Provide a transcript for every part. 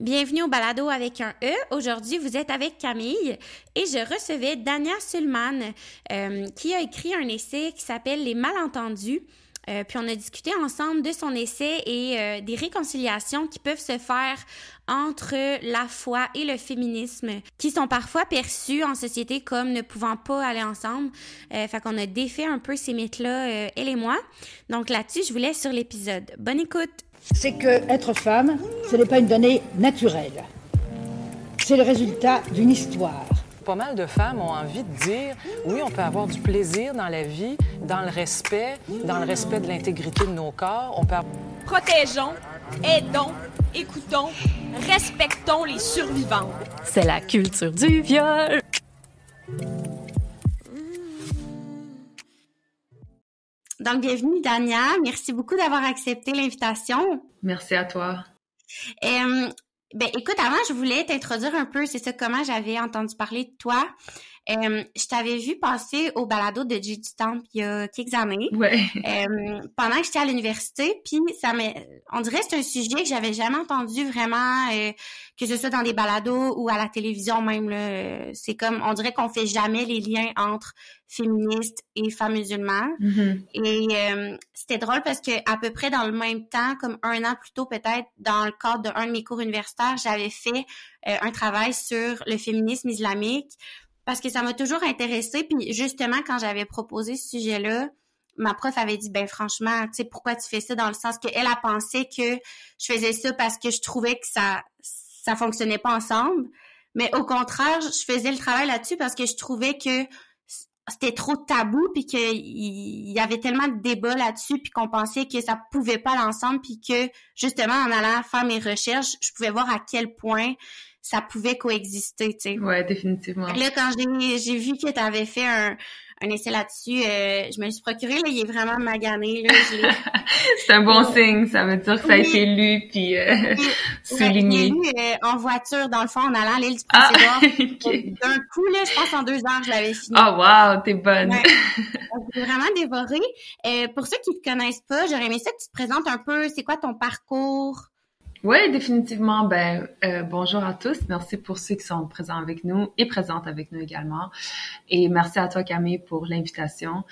Bienvenue au balado avec un E. Aujourd'hui, vous êtes avec Camille et je recevais Dania Sulman euh, qui a écrit un essai qui s'appelle Les malentendus. Euh, puis on a discuté ensemble de son essai et euh, des réconciliations qui peuvent se faire entre la foi et le féminisme, qui sont parfois perçus en société comme ne pouvant pas aller ensemble. Euh, fait qu'on a défait un peu ces mythes-là, elle et moi. Donc là-dessus, je vous laisse sur l'épisode. Bonne écoute! C'est que être femme, ce n'est pas une donnée naturelle. C'est le résultat d'une histoire. Pas mal de femmes ont envie de dire oui, on peut avoir du plaisir dans la vie, dans le respect, dans le respect de l'intégrité de nos corps. On peut Protégeons, aidons, écoutons, respectons les survivants. C'est la culture du viol. Donc, bienvenue, Dania. Merci beaucoup d'avoir accepté l'invitation. Merci à toi. Euh, ben, écoute, avant, je voulais t'introduire un peu, c'est ça, comment j'avais entendu parler de toi. Euh, je t'avais vu passer au balado de J du Temple il y a quelques années. Ouais. Euh, pendant que j'étais à l'université, puis ça m'a, on dirait que c'est un sujet que j'avais jamais entendu vraiment, euh, que ce soit dans des balados ou à la télévision même. Là, c'est comme, on dirait qu'on fait jamais les liens entre féministes et femmes musulmanes. Mm-hmm. Et c'était drôle parce que à peu près dans le même temps, comme un an plus tôt peut-être, dans le cadre d'un de mes cours universitaires, j'avais fait un travail sur le féminisme islamique parce que ça m'a toujours intéressée. Puis justement, quand j'avais proposé ce sujet-là, ma prof avait dit, ben franchement, tu sais, pourquoi tu fais ça dans le sens qu'elle a pensé que je faisais ça parce que je trouvais que ça ça fonctionnait pas ensemble. Mais au contraire, je faisais le travail là-dessus parce que je trouvais que c'était trop tabou puis qu'il y avait tellement de débats là-dessus puis qu'on pensait que ça pouvait pas l'ensemble puis que justement en allant faire mes recherches, je pouvais voir à quel point ça pouvait coexister, tu sais. Ouais, définitivement. Là, quand j'ai vu que tu avais fait un, un essai là-dessus, euh, je me suis procuré, là, il est vraiment magané, là. C'est un bon signe, ça veut dire que ça a été lu puis euh, souligné. lu euh, en voiture, dans le fond, en allant à l'île du ah, D'un coup, là, je pense en deux heures, je l'avais fini. Oh wow, t'es bonne! Ouais. J'ai vraiment dévoré. Euh, pour ceux qui te connaissent pas, j'aurais aimé ça que tu te présentes un peu, c'est quoi ton parcours? Oui, définitivement. Ben, euh, bonjour à tous. Merci pour ceux qui sont présents avec nous et présentes avec nous également. Et merci à toi, Camille, pour l'invitation.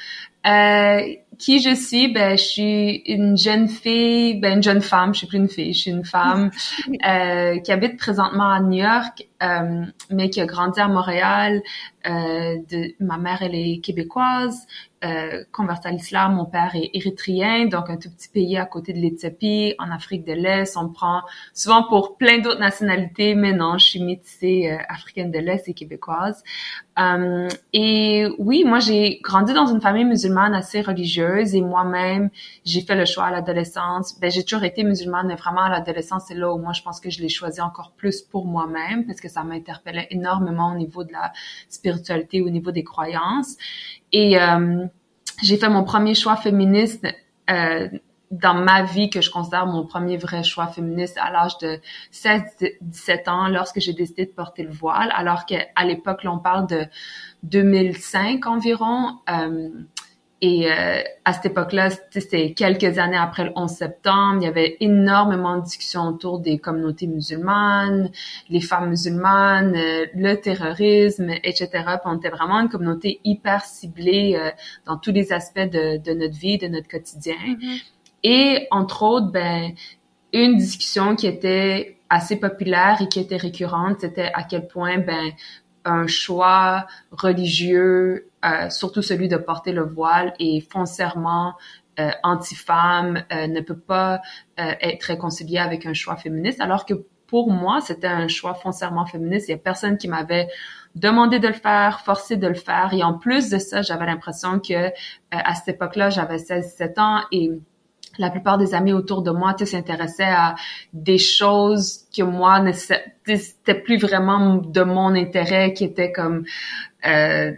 Euh, qui je suis? Ben, je suis une jeune fille, ben, une jeune femme. Je suis plus une fille. Je suis une femme euh, qui habite présentement à New York, euh, mais qui a grandi à Montréal. Euh, de, ma mère, elle est québécoise euh, converti à l'islam. Mon père est érythréen, donc un tout petit pays à côté de l'Éthiopie, en Afrique de l'Est. On me prend souvent pour plein d'autres nationalités, mais non, je suis métissée euh, africaine de l'Est et québécoise. Euh, et oui, moi, j'ai grandi dans une famille musulmane assez religieuse et moi-même, j'ai fait le choix à l'adolescence. Ben, j'ai toujours été musulmane, mais vraiment à l'adolescence, c'est là où moi, je pense que je l'ai choisi encore plus pour moi-même parce que ça m'interpellait énormément au niveau de la spiritualité, au niveau des croyances. Et euh, j'ai fait mon premier choix féministe euh, dans ma vie que je considère mon premier vrai choix féministe à l'âge de 16-17 ans lorsque j'ai décidé de porter le voile alors qu'à l'époque on parle de 2005 environ euh, et euh, à cette époque-là, c'était quelques années après le 11 septembre, il y avait énormément de discussions autour des communautés musulmanes, les femmes musulmanes, euh, le terrorisme, etc. Puis on était vraiment une communauté hyper ciblée euh, dans tous les aspects de, de, notre vie, de notre quotidien. Mm-hmm. Et entre autres, ben une discussion qui était assez populaire et qui était récurrente, c'était à quel point ben un choix religieux, euh, surtout celui de porter le voile, est foncièrement euh, anti-femme, euh, ne peut pas euh, être réconcilié avec un choix féministe, alors que pour moi, c'était un choix foncièrement féministe. Il y a personne qui m'avait demandé de le faire, forcé de le faire. Et en plus de ça, j'avais l'impression que à cette époque-là, j'avais 16-17 ans et la plupart des amis autour de moi s'intéressaient à des choses que moi c'était plus vraiment de mon intérêt qui était comme euh,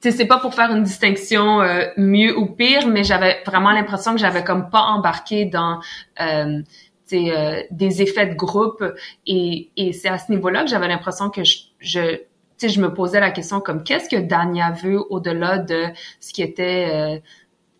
c'est pas pour faire une distinction euh, mieux ou pire mais j'avais vraiment l'impression que j'avais comme pas embarqué dans euh, euh, des effets de groupe. Et, et c'est à ce niveau-là que j'avais l'impression que je, je je me posais la question comme qu'est-ce que Dania veut au-delà de ce qui était euh,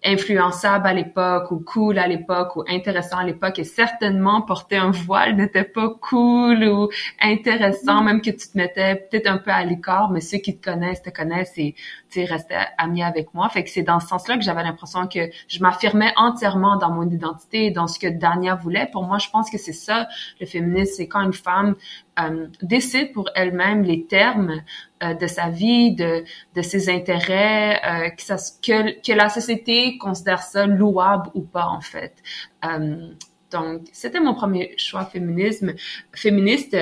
influençable à l'époque ou cool à l'époque ou intéressant à l'époque et certainement porter un voile n'était pas cool ou intéressant même que tu te mettais peut-être un peu à l'écart mais ceux qui te connaissent te connaissent et tu restaient amis avec moi. Fait que c'est dans ce sens-là que j'avais l'impression que je m'affirmais entièrement dans mon identité et dans ce que Dania voulait. Pour moi je pense que c'est ça. Le féminisme c'est quand une femme euh, décide pour elle-même les termes euh, de sa vie, de, de ses intérêts, euh, que, ça, que, que, la société considère ça louable ou pas en fait. Euh, donc, c'était mon premier choix féminisme, féministe.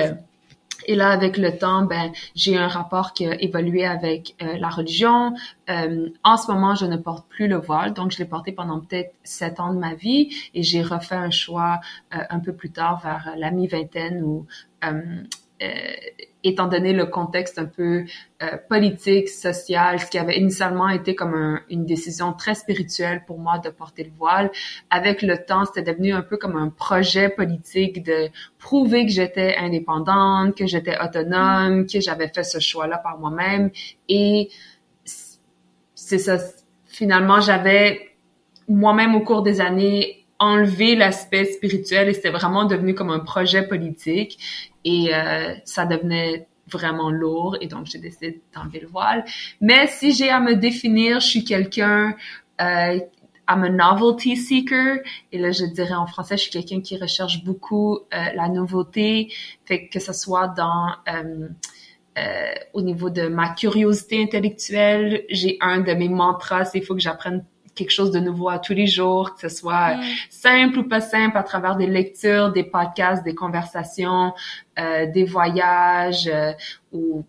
Et là, avec le temps, ben, j'ai un rapport qui a évolué avec euh, la religion. Euh, en ce moment, je ne porte plus le voile, donc je l'ai porté pendant peut-être sept ans de ma vie et j'ai refait un choix euh, un peu plus tard vers la mi-vingtaine où étant donné le contexte un peu euh, politique, social, ce qui avait initialement été comme une décision très spirituelle pour moi de porter le voile, avec le temps, c'était devenu un peu comme un projet politique de prouver que j'étais indépendante, que j'étais autonome, que j'avais fait ce choix-là par moi-même. Et c'est ça, finalement, j'avais moi-même au cours des années enlevé l'aspect spirituel et c'était vraiment devenu comme un projet politique et euh, ça devenait vraiment lourd et donc j'ai décidé d'enlever le voile. Mais si j'ai à me définir, je suis quelqu'un euh, I'm a novelty seeker et là je dirais en français je suis quelqu'un qui recherche beaucoup euh, la nouveauté, fait que ce soit dans euh, euh, au niveau de ma curiosité intellectuelle, j'ai un de mes mantras, il faut que j'apprenne quelque chose de nouveau à tous les jours, que ce soit mm. simple ou pas simple, à travers des lectures, des podcasts, des conversations, euh, des voyages euh, ou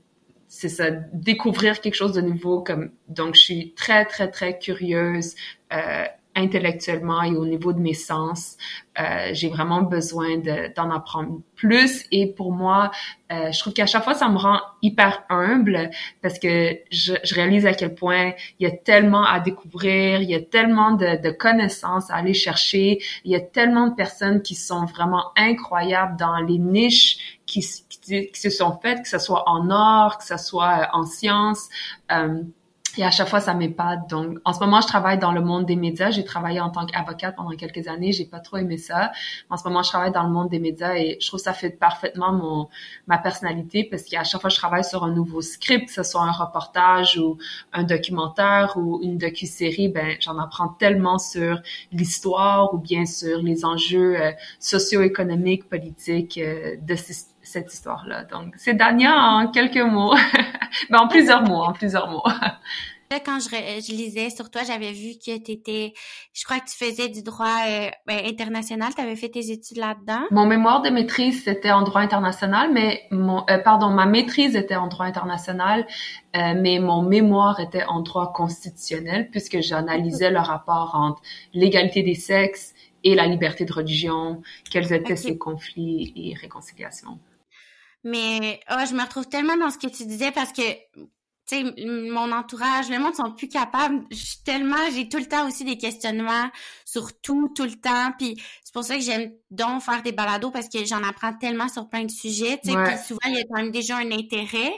c'est ça, découvrir quelque chose de nouveau. Comme donc, je suis très très très curieuse. Euh, intellectuellement et au niveau de mes sens. Euh, j'ai vraiment besoin d'en apprendre plus et pour moi, euh, je trouve qu'à chaque fois, ça me rend hyper humble parce que je, je, réalise à quel point il y a tellement à découvrir, il y a tellement de, de, connaissances à aller chercher, il y a tellement de personnes qui sont vraiment incroyables dans les niches qui, qui, qui se sont faites, que ce soit en art, que ce soit en sciences. Euh, et à chaque fois, ça m'épate. Donc, en ce moment, je travaille dans le monde des médias. J'ai travaillé en tant qu'avocate pendant quelques années. J'ai pas trop aimé ça. En ce moment, je travaille dans le monde des médias et je trouve que ça fait parfaitement mon ma personnalité parce qu'à chaque fois, je travaille sur un nouveau script, que ce soit un reportage ou un documentaire ou une docu-série, ben, j'en apprends tellement sur l'histoire ou bien sur les enjeux euh, socio-économiques, politiques euh, de cette histoire-là. Donc, c'est Dania en quelques mots, mais en plusieurs mots, en plusieurs mots. Quand je, je lisais sur toi, j'avais vu que tu étais, je crois que tu faisais du droit euh, ben, international, tu avais fait tes études là-dedans? Mon mémoire de maîtrise, c'était en droit international, mais mon, euh, pardon, ma maîtrise était en droit international, euh, mais mon mémoire était en droit constitutionnel, puisque j'analysais le rapport entre l'égalité des sexes et la liberté de religion, quels étaient ces conflits et réconciliations. Mais oh, je me retrouve tellement dans ce que tu disais parce que tu sais mon entourage, le monde sont plus capables. Je tellement, j'ai tout le temps aussi des questionnements sur tout, tout le temps. Puis c'est pour ça que j'aime donc faire des balados parce que j'en apprends tellement sur plein de sujets. Tu sais, puis souvent il y a quand même déjà un intérêt.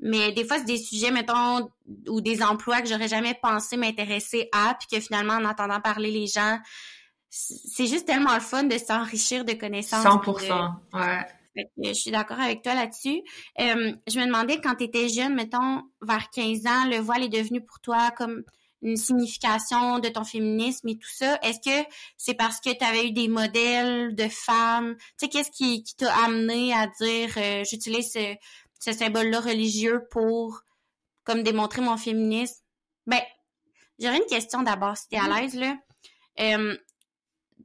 Mais des fois, c'est des sujets, mettons, ou des emplois que j'aurais jamais pensé m'intéresser à, puis que finalement, en entendant parler les gens, c'est juste tellement le fun de s'enrichir de connaissances. 100%, ouais je suis d'accord avec toi là-dessus. Euh, je me demandais quand tu étais jeune, mettons vers 15 ans, le voile est devenu pour toi comme une signification de ton féminisme et tout ça. Est-ce que c'est parce que tu avais eu des modèles de femmes? Tu sais, qu'est-ce qui, t'a amené à dire euh, j'utilise ce, ce symbole-là religieux pour comme démontrer mon féminisme? Ben, j'aurais une question d'abord, si t'es à l'aise, là. Euh,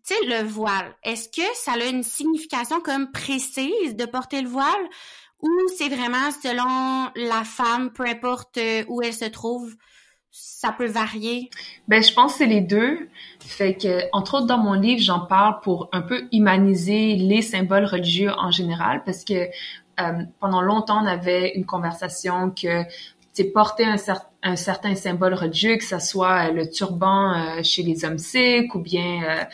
tu le voile, est-ce que ça a une signification comme précise de porter le voile ou c'est vraiment selon la femme, peu importe euh, où elle se trouve, ça peut varier? Ben, je pense que c'est les deux. Fait que, entre autres, dans mon livre, j'en parle pour un peu humaniser les symboles religieux en général parce que euh, pendant longtemps, on avait une conversation que porter un, un, certain symbole religieux, que ce soit euh, le turban euh, chez les hommes sikhs ou bien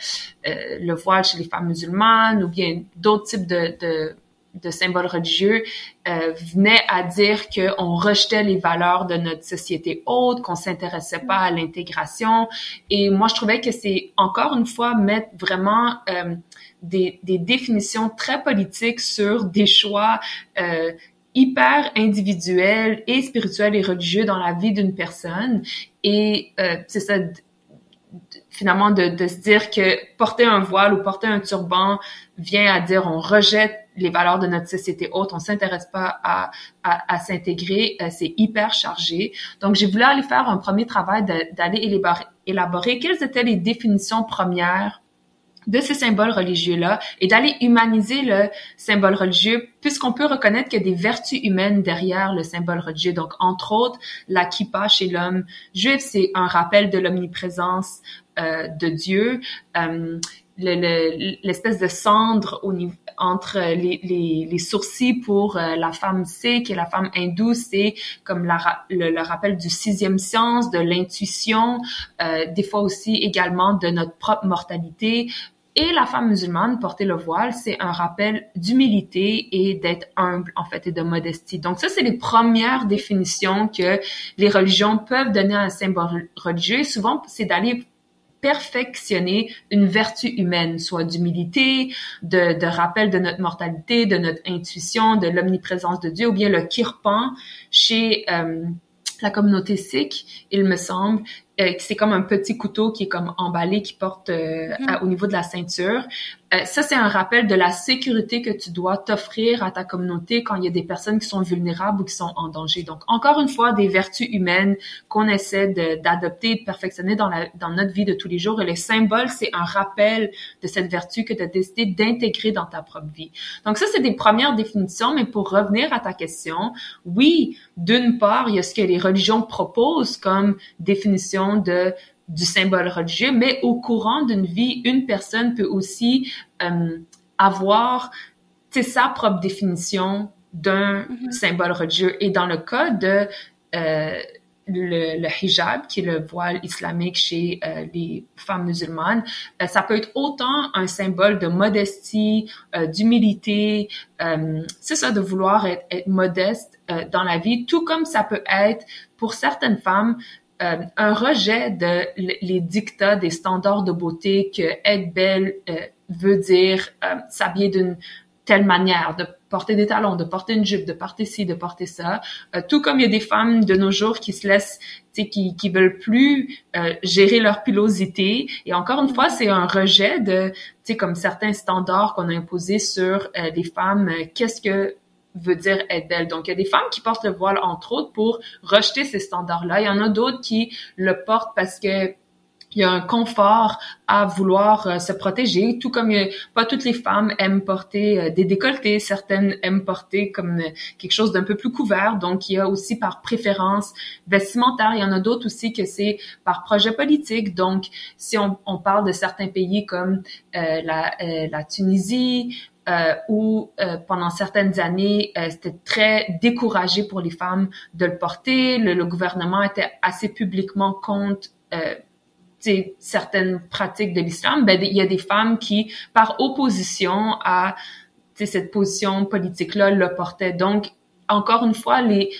euh, le voile chez les femmes musulmanes ou bien d'autres types de, de de symboles religieux euh, venait à dire qu'on rejetait les valeurs de notre société haute, qu'on s'intéressait pas à l'intégration. Et moi, je trouvais que c'est encore une fois mettre vraiment euh, des, des, définitions très politiques sur des choix euh, hyper individuels et spirituels et religieux dans la vie d'une personne. Et euh, c'est ça finalement de, de, se dire que porter un voile ou porter un turban vient à dire on rejette les valeurs de notre société haute, on s'intéresse pas à, à, à s'intégrer, euh, c'est hyper chargé. Donc j'ai voulu aller faire un premier travail d'aller élaborer quelles étaient les définitions premières de ces symboles religieux-là et d'aller humaniser le symbole religieux puisqu'on peut reconnaître qu'il y a des vertus humaines derrière le symbole religieux. Donc, entre autres, la kippa chez l'homme juif, c'est un rappel de l'omniprésence euh, de Dieu. Euh, l'espèce de cendre au niveau, entre les, les, les, sourcils pour euh, la femme sikh et la femme hindoue, c'est comme la, le, rappel du sixième sens, de l'intuition, euh, des fois aussi également de notre propre mortalité. Et la femme musulmane, porter le voile, c'est un rappel d'humilité et d'être humble, en fait, et de modestie. Donc ça, c'est les premières définitions que les religions peuvent donner à un symbole religieux. Souvent, c'est d'aller perfectionner une vertu humaine, soit d'humilité, de, rappel de notre mortalité, de notre intuition, de l'omniprésence de Dieu, ou bien le kirpan chez euh, la communauté sikh, il me semble, euh, c'est comme un petit couteau qui est comme emballé, qui porte euh, mm. au niveau de la ceinture. Euh, ça, c'est un rappel de la sécurité que tu dois t'offrir à ta communauté quand il y a des personnes qui sont vulnérables ou qui sont en danger. Donc, encore une fois, des vertus humaines qu'on essaie d'adopter de perfectionner dans, la, dans notre vie de tous les jours. Et les symboles, c'est un rappel de cette vertu que tu as décidé d'intégrer dans ta propre vie. Donc, ça, c'est des premières définitions. Mais pour revenir à ta question, oui, d'une part, il y a ce que les religions proposent comme définition de du symbole religieux, mais au courant d'une vie, une personne peut aussi euh, avoir sa propre définition d'un mm-hmm. symbole religieux. Et dans le cas de euh, le, hijab, qui est le voile islamique chez euh, les femmes musulmanes, euh, ça peut être autant un symbole de modestie, euh, d'humilité, c'est ça, de vouloir être, être modeste dans la vie, tout comme ça peut être pour certaines femmes euh, un rejet de les dictats des standards de beauté que être belle euh, veut dire euh, s'habiller d'une telle manière, de porter des talons, de porter une jupe, de porter ci, de porter ça. tout comme il y a des femmes de nos jours qui se laissent, qui qui veulent plus gérer leur pilosité. Et encore une fois, c'est un rejet de, tu sais, comme certains standards qu'on a imposés sur les femmes. Qu'est-ce que veut dire être belle. Donc, il y a des femmes qui portent le voile, entre autres, pour rejeter ces standards-là. Il y en a d'autres qui le portent parce que il y a un confort à vouloir euh, se protéger, tout comme pas toutes les femmes aiment porter euh, des décolletés, certaines aiment porter comme euh, quelque chose d'un peu plus couvert. Donc, il y a aussi par préférence vestimentaire. Il y en a d'autres aussi que c'est par projet politique. Donc, si on, on parle de certains pays comme la, la Tunisie, euh, où euh, pendant certaines années, euh, c'était très découragé pour les femmes de le porter. Le, gouvernement était assez publiquement contre certaines pratiques de l'islam. Ben, il y a des femmes qui, par opposition à cette position politique-là, le portaient. Donc, encore une fois, les,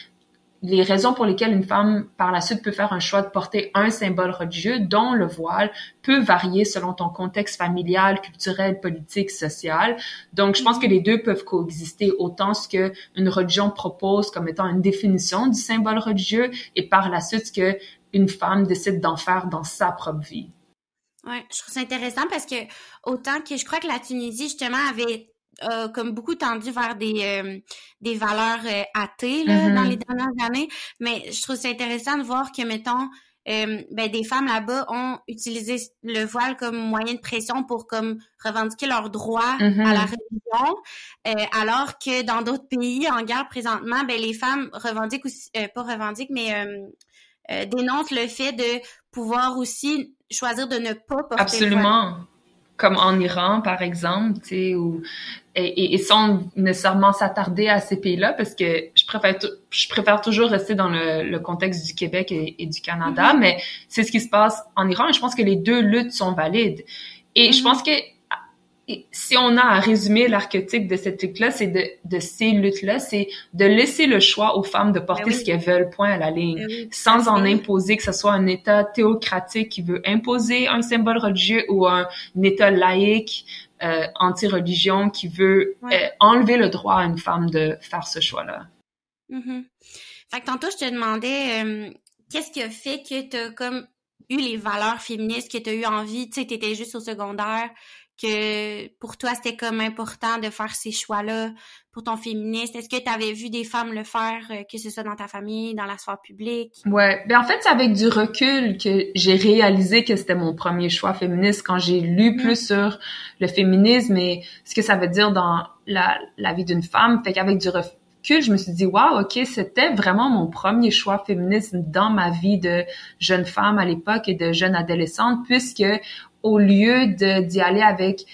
les raisons pour lesquelles une femme par la suite peut faire un choix de porter un symbole religieux, dont le voile, peut varier selon ton contexte familial, culturel, politique, social. Donc, je pense que les deux peuvent coexister autant ce que une religion propose comme étant une définition du symbole religieux et par la suite ce que une femme décide d'en faire dans sa propre vie. Ouais, je trouve ça intéressant parce que autant que je crois que la Tunisie justement avait comme beaucoup tendu vers des, euh, des valeurs euh, athées là, dans les mm-hmm. dernières années. Mais je trouve ça intéressant de voir que, mettons, euh, ben, des femmes là-bas ont utilisé le voile comme moyen de pression pour comme revendiquer leurs droits à la mm-hmm. religion, alors que dans d'autres pays en guerre présentement, ben, les femmes revendiquent aussi, pas revendiquent, mais dénoncent le fait de pouvoir aussi choisir de ne pas porter Absolument. comme en Iran, par exemple, tu sais, où et, et, sans nécessairement s'attarder à ces pays-là parce que je préfère je préfère toujours rester dans le, le contexte du Québec et, du Canada, mm-hmm. mais c'est ce qui se passe en Iran et je pense que les deux luttes sont valides. Et je mm-hmm. pense que si on a à résumer l'archétype de cette lutte-là, c'est de, de ces luttes-là, c'est de laisser le choix aux femmes de porter Ben oui. ce qu'elles veulent, point à la ligne, Ben oui, sans en imposer que ce soit un État théocratique qui veut imposer un symbole religieux ou un, un État laïque euh, anti-religion qui veut euh, enlever le droit à une femme de faire ce choix-là. Mhm. Fait que tantôt, je te demandais euh, qu'est-ce qui a fait que tu as comme eu les valeurs féministes, que tu as eu envie, tu sais, tu étais juste au secondaire, que pour toi, c'était comme important de faire ces choix-là pour ton féministe? Est-ce que tu avais vu des femmes le faire, euh, que ce soit dans ta famille, dans la sphère publique? Ouais, ben en fait, c'est avec du recul que j'ai réalisé que c'était mon premier choix féministe quand j'ai lu plus sur le féminisme et ce que ça veut dire dans la, la vie d'une femme. Fait qu'avec du recul, je me suis dit, wow, ok, c'était vraiment mon premier choix féministe dans ma vie de jeune femme à l'époque et de jeune adolescente, puisque au lieu de d'y aller avec,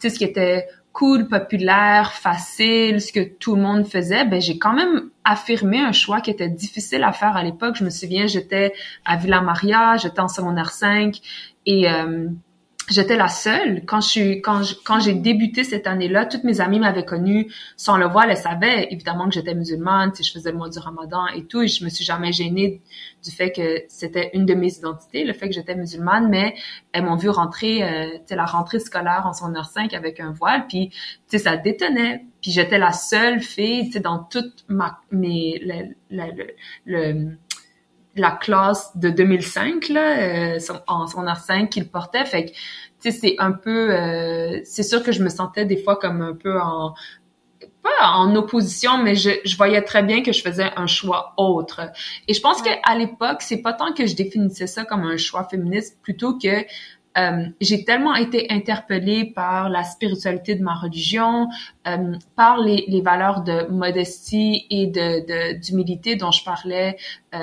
ce qui était cool, populaire, facile, ce que tout le monde faisait, ben j'ai quand même affirmé un choix qui était difficile à faire à l'époque. Je me souviens, j'étais à Villa Maria, j'étais en secondaire 5 et euh, j'étais la seule. Quand je suis quand je- quand j'ai débuté cette année-là, toutes mes amies m'avaient connue sans le voile, elles savaient évidemment que j'étais musulmane, sais, je faisais le mois du Ramadan et tout et je me suis jamais gênée du fait que c'était une de mes identités, le fait que j'étais musulmane, mais elles m'ont vu rentrer euh, tu sais la rentrée scolaire en secondaire 5 avec un voile puis tu sais ça détonnait. Puis j'étais la seule fille tu sais dans toute ma mes le- la classe de 2005 là euh, en secondaire 5 qui le portait fait que tu sais c'est un peu euh, c'est sûr que je me sentais des fois comme un peu en pas en opposition, mais je, je voyais très bien que je faisais un choix autre. Et je pense Ouais. qu'à l'époque, c'est pas tant que je définissais ça comme un choix féministe, plutôt que euh, j'ai tellement été interpellée par la spiritualité de ma religion, euh, par les, valeurs de modestie et de d'humilité dont je parlais euh,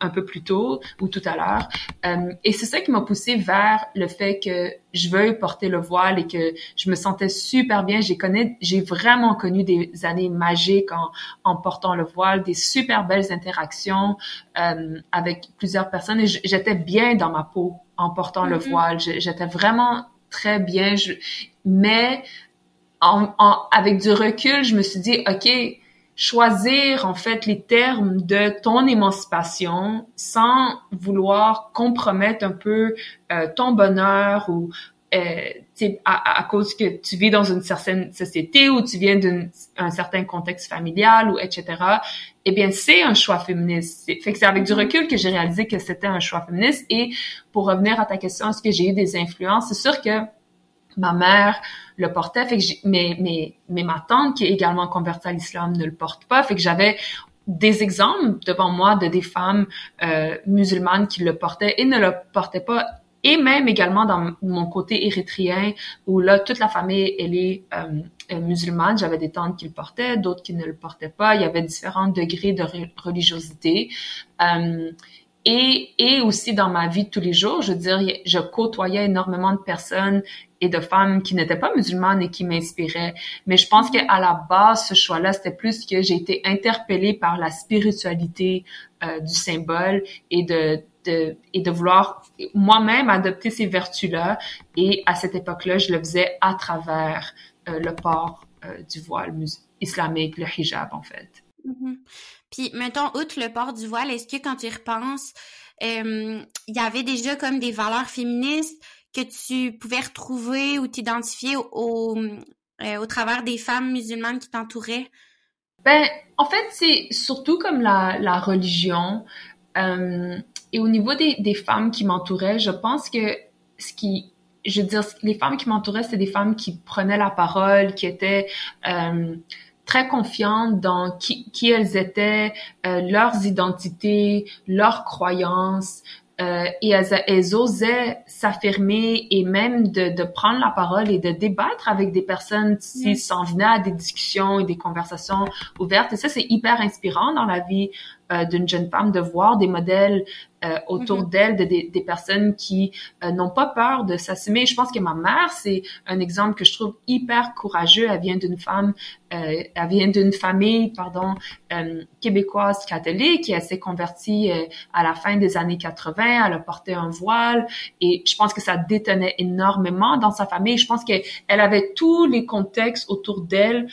un peu plus tôt ou tout à l'heure. Et c'est ça qui m'a poussée vers le fait que je veuille porter le voile et que je me sentais super bien. J'ai connu, j'ai vraiment connu des années magiques en, portant le voile, des super belles interactions avec plusieurs personnes et j'étais bien dans ma peau en portant le Mhm. voile. J'étais vraiment très bien. Je, mais en, en- avec du recul, je me suis dit, OK, choisir en fait les termes de ton émancipation sans vouloir compromettre un peu euh, ton bonheur ou euh, à, à cause que tu vis dans une certaine société ou tu viens d'un certain contexte familial ou etc. Eh bien, c'est un choix féministe. C'est- Fait que c'est avec du recul que j'ai réalisé que c'était un choix féministe. Et pour revenir à ta question, est-ce que j'ai eu des influences? C'est sûr que ma mère le portait, fait que mais, mais, mais ma tante, qui est également convertie à l'islam, ne le porte pas. Fait que j'avais des exemples devant moi de des femmes euh, musulmanes qui le portaient et ne le portaient pas. Et même également dans mon côté érythréen, où là, toute la famille, elle est euh, euh, musulmane. J'avais des tantes qui le portaient, d'autres qui ne le portaient pas. Il y avait différents degrés de re- religiosité. Euh, et, et aussi dans ma vie de tous les jours, je veux dire, je côtoyais énormément de personnes et de femmes qui n'étaient pas musulmanes et qui m'inspiraient. Mais je pense qu'à la base, ce choix-là, c'était plus que j'ai été interpellée par la spiritualité euh, du symbole et de, de, et de vouloir moi-même adopter ces vertus-là. Et à cette époque-là, je le faisais à travers euh, le port euh, du voile islamique, le hijab, en fait. Mhm. Puis, mettons, outre le port du voile, est-ce que quand tu y repenses, euh, il y avait déjà comme des valeurs féministes que tu pouvais retrouver ou t'identifier au, au, au travers des femmes musulmanes qui t'entouraient? Ben, en fait, c'est surtout comme la, la religion. Euh, et au niveau des, des femmes qui m'entouraient, je pense que ce qui, je veux dire, les femmes qui m'entouraient, c'était des femmes qui prenaient la parole, qui étaient euh, très confiantes dans qui, qui elles étaient, euh, leurs identités, leurs croyances. Euh, et elles, elles osaient s'affirmer et même de, de prendre la parole et de débattre avec des personnes s'ils s'en venaient à des discussions et des conversations ouvertes. Et ça, c'est hyper inspirant dans la vie euh, d'une jeune femme de voir des modèles euh, autour Mhm. d'elle, de, des- des personnes qui euh, n'ont pas peur de s'assumer. Je pense que ma mère, c'est un exemple que je trouve hyper courageux. Elle vient d'une femme, euh, elle vient d'une famille, pardon, euh, québécoise catholique et elle s'est convertie euh, à la fin des années 80. Elle a porté un voile et je pense que ça détenait énormément dans sa famille. Je pense qu'elle avait tous les contextes autour d'elle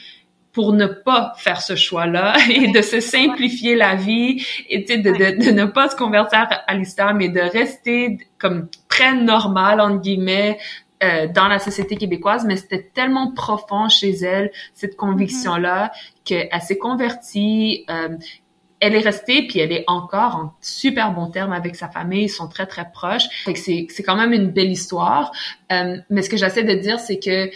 pour ne pas faire ce choix-là et de se simplifier la vie et de, de, de ne pas se convertir à l'islam et de rester comme très normal entre guillemets euh, dans la société québécoise, mais c'était tellement profond chez elle cette conviction-là qu'elle s'est convertie. euh, elle est restée puis elle est encore en super bon terme avec sa famille, ils sont très très proches. Fait c'est c'est quand même une belle histoire. Euh, mais ce que j'essaie de dire c'est que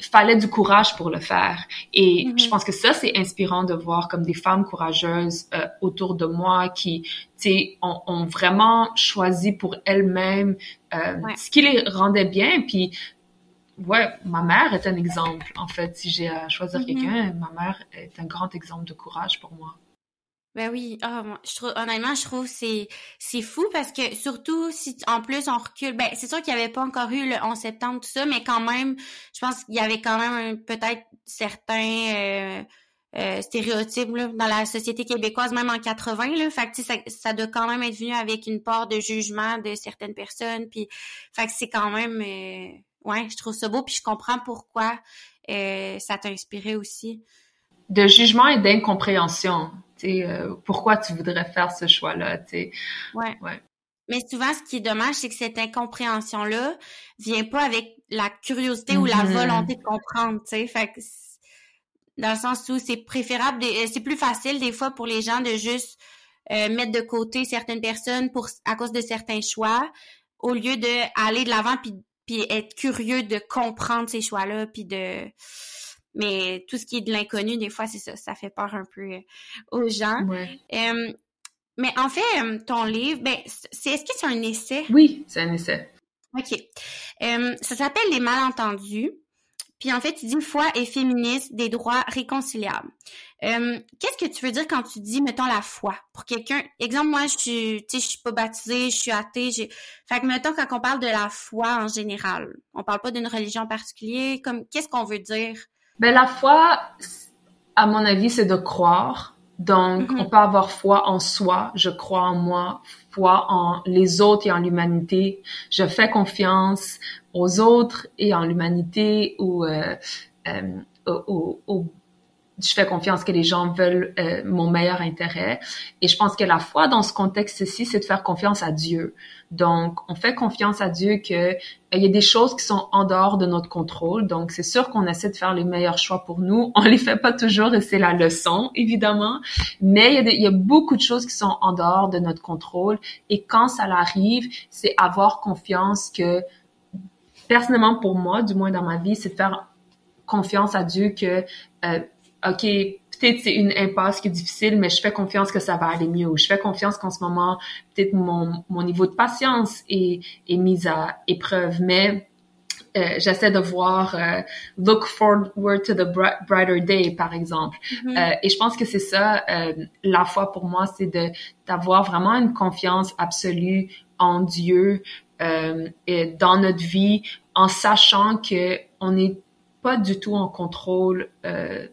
fallait du courage pour le faire. Et Mhm. je pense que ça, c'est inspirant de voir comme des femmes courageuses euh, autour de moi qui, tu sais, ont, ont vraiment choisi pour elles-mêmes euh, Ouais. ce qui les rendait bien. Puis, ouais, ma mère est un exemple. En fait, si j'ai à choisir Mhm. quelqu'un, ma mère est un grand exemple de courage pour moi. Ben oui, ah, je trouve, honnêtement, je trouve c'est c'est fou parce que surtout si en plus on recule, ben c'est sûr qu'il n'y avait pas encore eu le 11 septembre tout ça, mais quand même, je pense qu'il y avait quand même peut-être certains euh, euh, stéréotypes là, dans la société québécoise, même en 80 là, fait que ça, ça doit quand même être venu avec une part de jugement de certaines personnes, puis fait que c'est quand même, euh, ouais, je trouve ça beau, puis je comprends pourquoi euh, ça t'a inspiré aussi. De jugement et d'incompréhension. Euh, pourquoi tu voudrais faire ce choix-là, tu sais. Ouais. Ouais. Mais souvent, ce qui est dommage, c'est que cette incompréhension-là vient pas avec la curiosité ou la Mhm. volonté de comprendre, tu sais. Fait que c'est- dans le sens où c'est préférable, des- c'est plus facile des fois pour les gens de juste euh, mettre de côté certaines personnes pour à cause de certains choix, au lieu de aller de l'avant puis puis être curieux de comprendre ces choix-là puis de mais tout ce qui est de l'inconnu des fois c'est ça ça fait peur un peu euh, aux gens Ouais. euh, mais en fait, euh, ton livre, ben, c'est est-ce que c'est un essai? Oui, c'est un essai. OK. Euh, ça s'appelle Les malentendus. Puis en fait, tu dis foi et féministe, des droits réconciliables. Euh, Qu'est-ce que tu veux dire quand tu dis, mettons, la foi? Pour quelqu'un, exemple, moi, je suis, tu sais, je suis pas baptisée, je suis athée. j'ai- Fait que, mettons, quand on parle de la foi en général, on parle pas d'une religion particulière, comme, qu'est-ce qu'on veut dire? Ben, la foi, à mon avis, c'est de croire. Donc, Mhm. on peut avoir foi en soi, je crois en moi, foi en les autres et en l'humanité. Je fais confiance aux autres et en l'humanité ou euh, euh, au- au- au- je fais confiance que les gens veulent euh, mon meilleur intérêt. Et je pense que la foi dans ce contexte-ci, c'est de faire confiance à Dieu. Donc, on fait confiance à Dieu que euh, il y a des choses qui sont en dehors de notre contrôle. Donc, c'est sûr qu'on essaie de faire les meilleurs choix pour nous. On les fait pas toujours et c'est la leçon, évidemment. Mais il y, a y a beaucoup de choses qui sont en dehors de notre contrôle. Et quand ça arrive, c'est avoir confiance que, personnellement pour moi, du moins dans ma vie, c'est de faire confiance à Dieu que, euh, OK, peut-être c'est une impasse qui est difficile, mais je fais confiance que ça va aller mieux. Je fais confiance qu'en ce moment, peut-être mon, mon niveau de patience est, est mis à épreuve, mais euh, j'essaie de voir euh, look forward to the bri- brighter day par exemple Mhm. Euh, et je pense que c'est ça euh, la foi pour moi c'est de d'avoir vraiment une confiance absolue en Dieu euh, et dans notre vie en sachant que on n'est pas du tout en contrôle euh,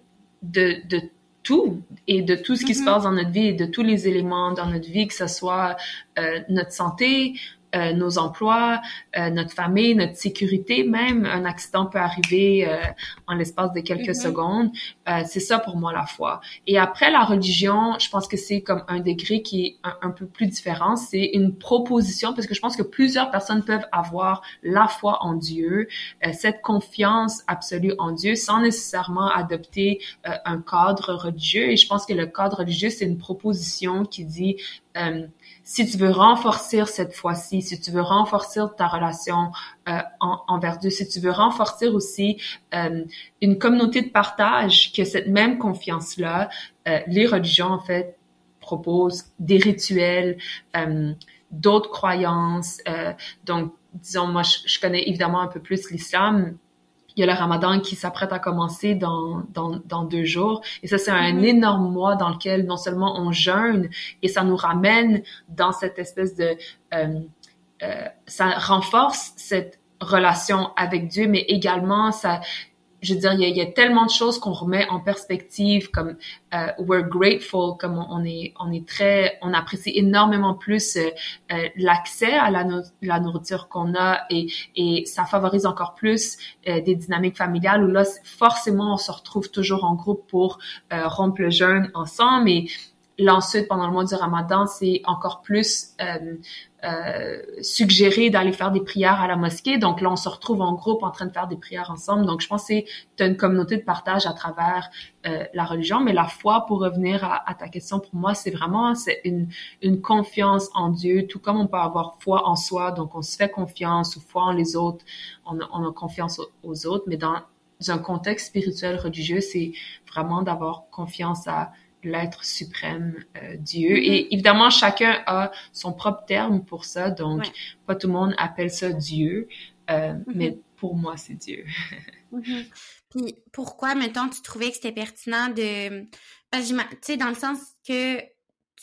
de de tout et de tout ce qui se Mhm. passe dans notre vie et de tous les éléments dans notre vie que ce soit euh, notre santé euh, nos emplois, euh, notre famille, notre sécurité même. Un accident peut arriver euh, en l'espace de quelques Mhm. secondes. Euh, c'est ça pour moi la foi. Et après la religion, je pense que c'est comme un degré qui est un, un peu plus différent. C'est une proposition parce que je pense que plusieurs personnes peuvent avoir la foi en Dieu, euh, cette confiance absolue en Dieu sans nécessairement adopter euh, un cadre religieux. Et je pense que le cadre religieux, c'est une proposition qui dit euh, si tu veux renforcer cette fois-ci, si tu veux renforcer ta relation euh, en, envers Dieu, si tu veux renforcer aussi euh, une communauté de partage, que cette même confiance-là, euh, les religions en fait proposent des rituels, euh, d'autres croyances. euh, donc, disons, moi, je, je connais évidemment un peu plus l'islam il y a le Ramadan qui s'apprête à commencer dans, dans, dans deux jours. Et ça, c'est un Mhm. énorme mois dans lequel non seulement on jeûne et ça nous ramène dans cette espèce de... euh, euh, ça renforce cette relation avec Dieu, mais également ça... Je veux dire, il y a, il y a tellement de choses qu'on remet en perspective, comme euh, we're grateful, comme on, est, on est très, on apprécie énormément plus euh, euh, l'accès à la, no- la nourriture qu'on a et, et ça favorise encore plus euh, des dynamiques familiales où là, forcément, on se retrouve toujours en groupe pour euh, rompre le jeûne ensemble et là ensuite, pendant le mois du Ramadan, c'est encore plus euh, euh, suggéré d'aller faire des prières à la mosquée. Donc là, on se retrouve en groupe en train de faire des prières ensemble. Donc je pense que c'est une communauté de partage à travers euh, la religion. Mais la foi, pour revenir à, ta question, pour moi, c'est vraiment c'est une, une confiance en Dieu, tout comme on peut avoir foi en soi. Donc on se fait confiance ou foi en les autres. On a, on a confiance aux, aux autres. Mais dans un contexte spirituel religieux, c'est vraiment d'avoir confiance à l'être suprême euh, Dieu. Et évidemment, chacun a son propre terme pour ça, donc Ouais. pas tout le monde appelle ça Dieu, euh, mais pour moi, c'est Dieu. Mhm. Puis pourquoi, mettons, tu trouvais que c'était pertinent de... Tu sais, dans le sens que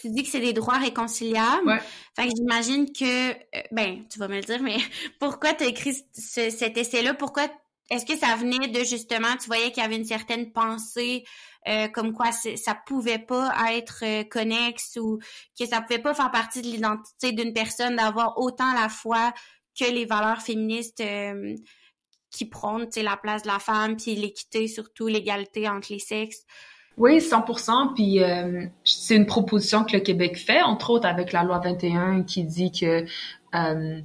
tu dis que c'est des droits réconciliables. Ouais. Fait que j'imagine que... euh, ben, tu vas me le dire, mais pourquoi tu as écrit ce- cet essai-là? Pourquoi... Est-ce que ça venait de, justement, tu voyais qu'il y avait une certaine pensée euh, comme quoi ça pouvait pas être euh, connexe ou que ça pouvait pas faire partie de l'identité d'une personne d'avoir autant la foi que les valeurs féministes euh, qui prônent la place de la femme, puis l'équité, surtout l'égalité entre les sexes. Oui, 100%. Puis euh, c'est une proposition que le Québec fait, entre autres avec la loi 21 qui dit que euh,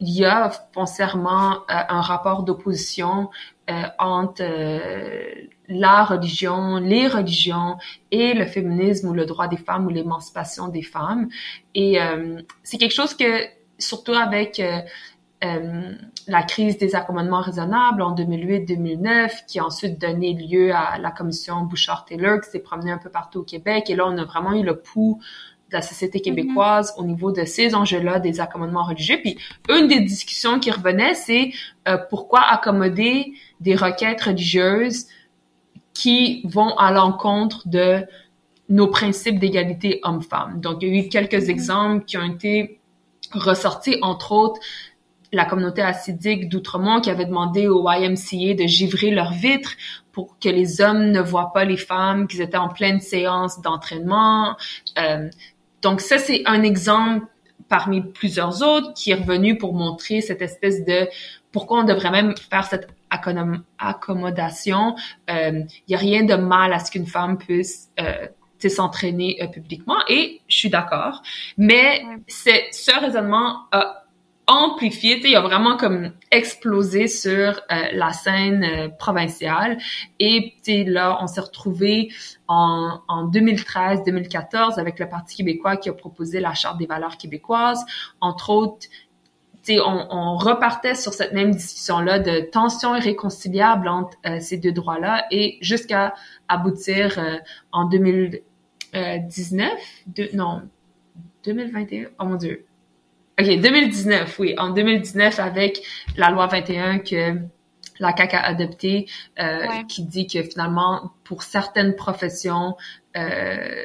il y a foncièrement euh, un rapport d'opposition euh, entre euh, la religion, les religions et le féminisme ou le droit des femmes ou l'émancipation des femmes. Et c'est quelque chose que, surtout avec euh, la crise des accommodements raisonnables en 2008-2009, qui a ensuite donné lieu à la commission Bouchard-Taylor, qui s'est promenée un peu partout au Québec. Et là, on a vraiment eu le pouls la société québécoise au niveau de ces enjeux-là des accommodements religieux. Puis une des discussions qui revenait, c'est euh, pourquoi accommoder des requêtes religieuses qui vont à l'encontre de nos principes d'égalité homme-femme. Donc, il y a eu quelques exemples qui ont été ressortis, entre autres, la communauté assidique d'Outremont qui avait demandé au YMCA de givrer leurs vitres pour que les hommes ne voient pas les femmes, qu'ils étaient en pleine séance d'entraînement. Euh, donc ça, c'est un exemple parmi plusieurs autres qui est revenu pour montrer cette espèce de pourquoi on devrait même faire cette accommodation. Il euh, y a rien de mal à ce qu'une femme puisse euh, s'entraîner euh, publiquement et je suis d'accord. Mais Ouais. c'est ce raisonnement a amplifié, il a vraiment comme explosé sur euh, la scène euh, provinciale. Et là, on s'est retrouvé en, en 2013-2014 avec le Parti québécois qui a proposé la Charte des valeurs québécoises. Entre autres, on, on repartait sur cette même discussion-là de tension irréconciliable entre euh, ces deux droits-là et jusqu'à aboutir euh, en 2019, de, non, 2021, oh mon Dieu, OK, 2019, oui, en 2019 avec la loi 21 que la CAQ a adoptée, euh, Ouais. qui dit que finalement, pour certaines professions, euh,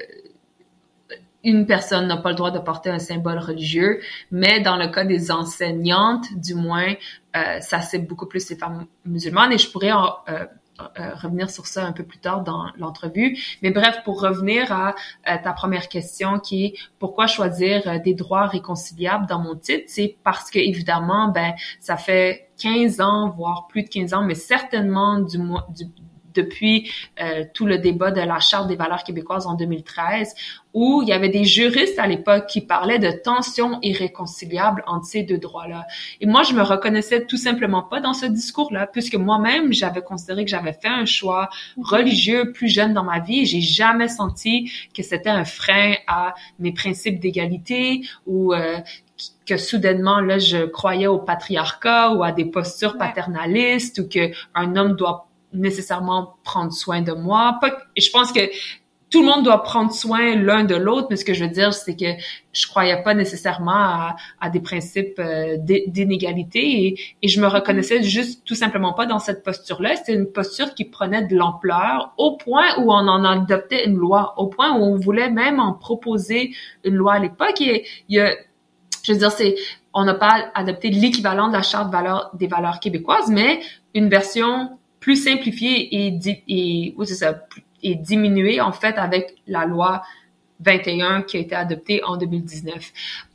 une personne n'a pas le droit de porter un symbole religieux, mais dans le cas des enseignantes, du moins, euh, ça c'est beaucoup plus les femmes musulmanes et je pourrais en, euh, euh, revenir sur ça un peu plus tard dans l'entrevue. Mais bref, pour revenir à, ta première question qui est pourquoi choisir euh, des droits réconciliables dans mon titre, c'est parce que évidemment, ben ça fait 15 ans, voire plus de 15 ans, mais certainement du du, depuis euh, tout le débat de la Charte des valeurs québécoises en 2013, où il y avait des juristes à l'époque qui parlaient de tensions irréconciliables entre ces deux droits-là. Et moi, je me reconnaissais tout simplement pas dans ce discours-là, puisque moi-même, j'avais considéré que j'avais fait un choix religieux plus jeune dans ma vie. J'ai jamais senti que c'était un frein à mes principes d'égalité ou euh, que soudainement là je croyais au patriarcat ou à des postures paternalistes ou que un homme doit nécessairement prendre soin de moi. Je pense que tout le monde doit prendre soin l'un de l'autre, mais ce que je veux dire, c'est que je croyais pas nécessairement à, des principes euh, d'inégalité et, et, je me reconnaissais juste tout simplement pas dans cette posture-là. C'était une posture qui prenait de l'ampleur au point où on en adoptait une loi, au point où on voulait même en proposer une loi à l'époque. Je veux dire, c'est on n'a pas adopté l'équivalent de la charte des valeurs québécoises, mais une version plus simplifiée et, et, c'est ça, est diminué en fait avec la loi 21 qui a été adoptée en 2019.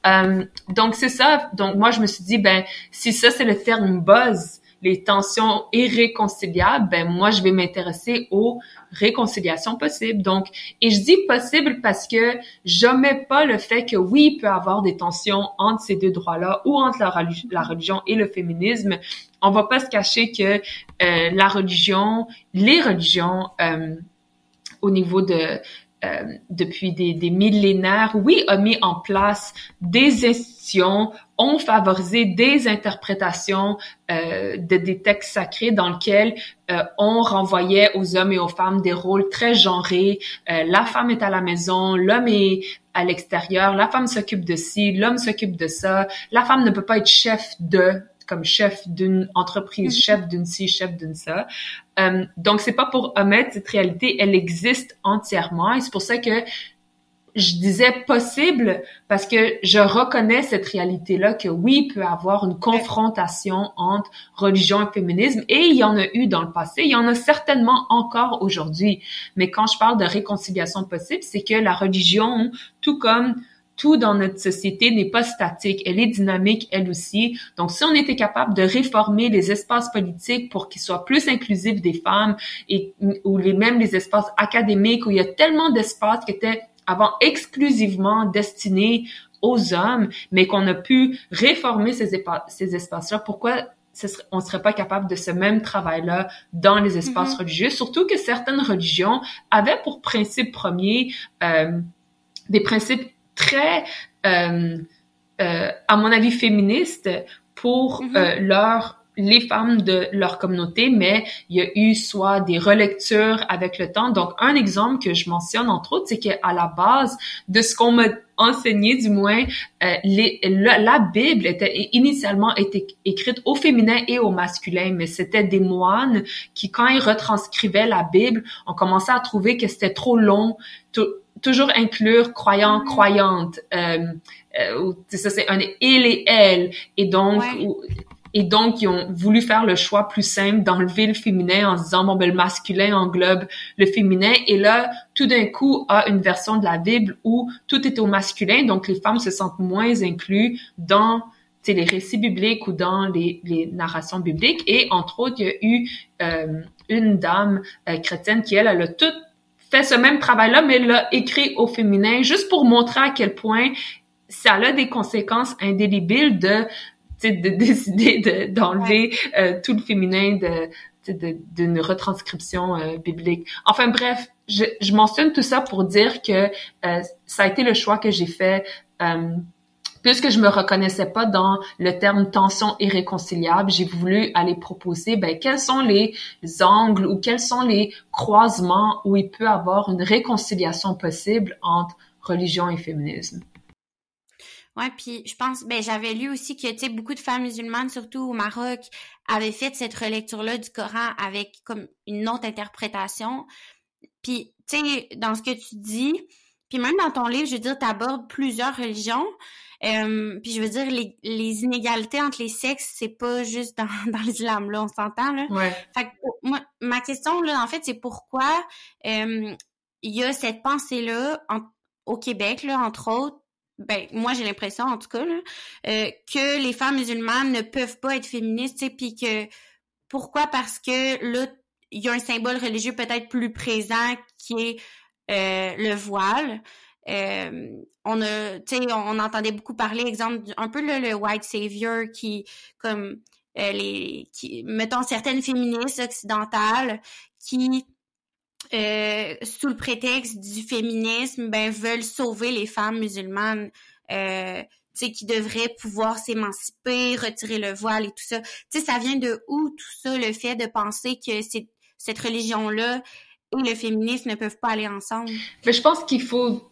Euh, donc c'est ça. Donc moi je me suis dit ben si ça c'est le terme buzz, les tensions irréconciliables, ben moi je vais m'intéresser aux réconciliations possibles. Donc et je dis possible parce que j'omets pas le fait que oui il peut y avoir des tensions entre ces deux droits-là ou entre la, la religion et le féminisme. On va pas se cacher que euh, la religion, les religions euh, au niveau de euh, depuis des, millénaires, oui, a mis en place des institutions, ont favorisé des interprétations euh, de des textes sacrés dans lesquels on renvoyait aux hommes et aux femmes des rôles très genrés. La femme est à la maison, l'homme est à l'extérieur, la femme s'occupe de ci, l'homme s'occupe de ça. La femme ne peut pas être chef de comme chef d'une entreprise, mm-hmm. chef d'une ci, chef d'une ça. Euh, donc c'est pas pour omettre cette réalité, elle existe entièrement et c'est pour ça que je disais possible parce que je reconnais cette réalité-là que oui, il peut y avoir une confrontation entre religion et féminisme et il y en a eu dans le passé, il y en a certainement encore aujourd'hui. Mais quand je parle de réconciliation possible, c'est que la religion, tout comme tout dans notre société n'est pas statique, elle est dynamique elle aussi. Donc si on était capable de réformer les espaces politiques pour qu'ils soient plus inclusifs des femmes et ou les même les espaces académiques où il y a tellement d'espaces qui étaient avant exclusivement destinés aux hommes, mais qu'on a pu réformer ces, ces espaces-là, pourquoi on serait pas capable de ce même travail-là dans les espaces mm-hmm. religieux, surtout que certaines religions avaient pour principe premier euh, des principes très, euh, euh, à mon avis, féministe pour euh, leur les femmes de leur communauté, mais il y a eu soit des relectures avec le temps. Donc, un exemple que je mentionne, entre autres, c'est qu'à la base de ce qu'on m'a enseigné, du moins, euh, les, la, Bible était initialement écrite au féminin et au masculin, mais c'était des moines qui, quand ils retranscrivaient la Bible, ont commencé à trouver que c'était trop long, toujours inclure croyant, croyante. Euh, euh, ça, c'est un il et elle. Et donc, et donc, ils ont voulu faire le choix plus simple d'enlever le féminin en se disant, bon, ben, le masculin englobe le féminin. Et là, tout d'un coup, a une version de la Bible où tout est au masculin. Donc, les femmes se sentent moins incluses dans les récits bibliques ou dans les, les, narrations bibliques. Et entre autres, il y a eu euh, une dame euh, chrétienne qui, elle, elle a tout fait ce même travail-là, mais l'a écrit au féminin, juste pour montrer à quel point ça a des conséquences indélébiles de de décider d'enlever euh, tout le féminin de d'une retranscription euh, biblique. Enfin bref, je, je, mentionne tout ça pour dire que euh, ça a été le choix que j'ai fait puisque je me reconnaissais pas dans le terme tension irréconciliable, j'ai voulu aller proposer ben, quels sont les angles ou quels sont les croisements où il peut avoir une réconciliation possible entre religion et féminisme. Ouais, puis je pense, ben j'avais lu aussi que tu sais beaucoup de femmes musulmanes, surtout au Maroc, avaient fait cette relecture-là du Coran avec comme une autre interprétation. Puis tu sais dans ce que tu dis, puis même dans ton livre, je veux dire, tu abordes plusieurs religions. Euh, puis je veux dire, les, les, inégalités entre les sexes, c'est pas juste dans, dans l'islam, là, on s'entend, là. Ouais. Fait que, moi, ma question, là, en fait, c'est pourquoi euh, il y a cette pensée-là au Québec, là, entre autres, ben moi j'ai l'impression en tout cas là, euh, que les femmes musulmanes ne peuvent pas être féministes, puis que pourquoi? Parce que là il y a un symbole religieux peut-être plus présent qui est euh, le voile. Euh, on a, tu sais, on entendait beaucoup parler, exemple, un peu le, white savior qui, comme euh, les, qui, mettons certaines féministes occidentales qui, euh, sous le prétexte du féminisme, ben veulent sauver les femmes musulmanes. Euh, tu sais, qui devraient pouvoir s'émanciper, retirer le voile et tout ça. Tu sais, ça vient de où tout ça, le fait de penser que cette religion-là et le féminisme ne peuvent pas aller ensemble? Mais je pense qu'il faut,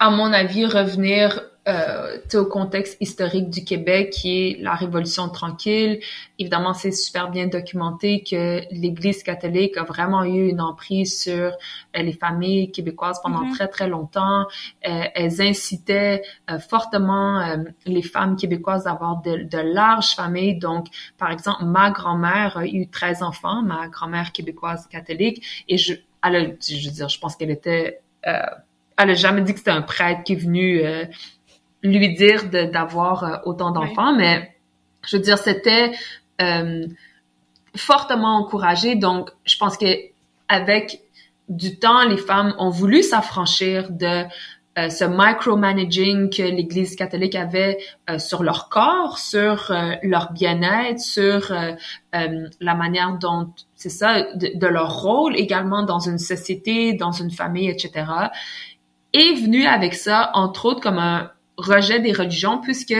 à mon avis, revenir euh, au contexte historique du Québec qui est la Révolution tranquille. Évidemment, c'est super bien documenté que l'Église catholique a vraiment eu une emprise sur euh, les familles québécoises pendant mm-hmm. très très longtemps. Euh, elles incitaient euh, fortement les femmes québécoises à avoir de, de, larges familles. Donc, par exemple, ma grand-mère a eu 13 enfants, ma grand-mère québécoise catholique, et je, elle je veux dire, je pense qu'elle était elle a jamais dit que c'était un prêtre qui est venu lui dire d'avoir euh, autant d'enfants, mais je veux dire, c'était euh, fortement encouragé. Donc, je pense que avec du temps, les femmes ont voulu s'affranchir de euh, ce micromanaging que l'Église catholique avait sur leur corps, sur leur bien-être, sur la manière dont, c'est ça, de, de, leur rôle également dans une société, dans une famille, etc. Et venu avec ça, entre autres, comme un, rejet des religions, puisque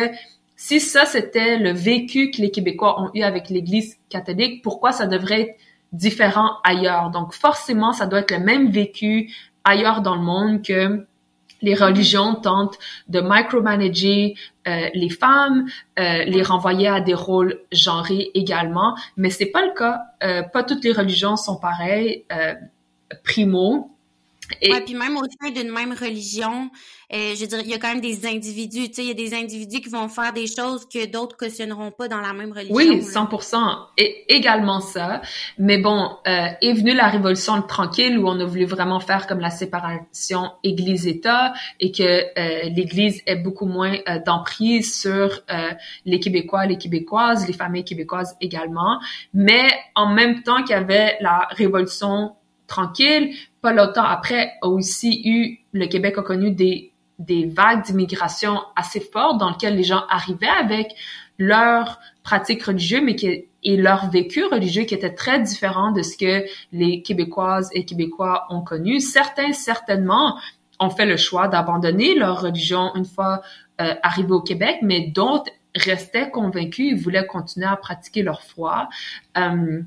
si ça, c'était le vécu que les Québécois ont eu avec l'Église catholique, pourquoi ça devrait être différent ailleurs? Donc, forcément, ça doit être le même vécu ailleurs dans le monde que les religions tentent de micromanager euh, les femmes, euh, les renvoyer à des rôles genrés également, mais c'est pas le cas. Euh, pas toutes les religions sont pareilles. primo, et... Ouais, puis même au sein d'une même religion, euh, je veux dire, il y a quand même des individus, tu sais, il y a des individus qui vont faire des choses que d'autres cautionneront pas dans la même religion. Oui, 100%. Et également ça. Mais bon, euh, est venue la révolution tranquille où on a voulu vraiment faire comme la séparation Église-État et que euh, l'Église ait beaucoup moins euh, d'emprise sur euh, les Québécois, les Québécoises, les familles québécoises également. Mais en même temps qu'il y avait la révolution tranquille. Pas longtemps après, aussi eu, le Québec a connu des, des vagues d'immigration assez fortes dans lesquelles les gens arrivaient avec leur pratique religieuse, mais qui, et leur vécu religieux qui était très différent de ce que les Québécoises et Québécois ont connu. Certains, certainement, ont fait le choix d'abandonner leur religion une fois euh, arrivés au Québec, mais d'autres restaient convaincus, ils voulaient continuer à pratiquer leur foi. Euh,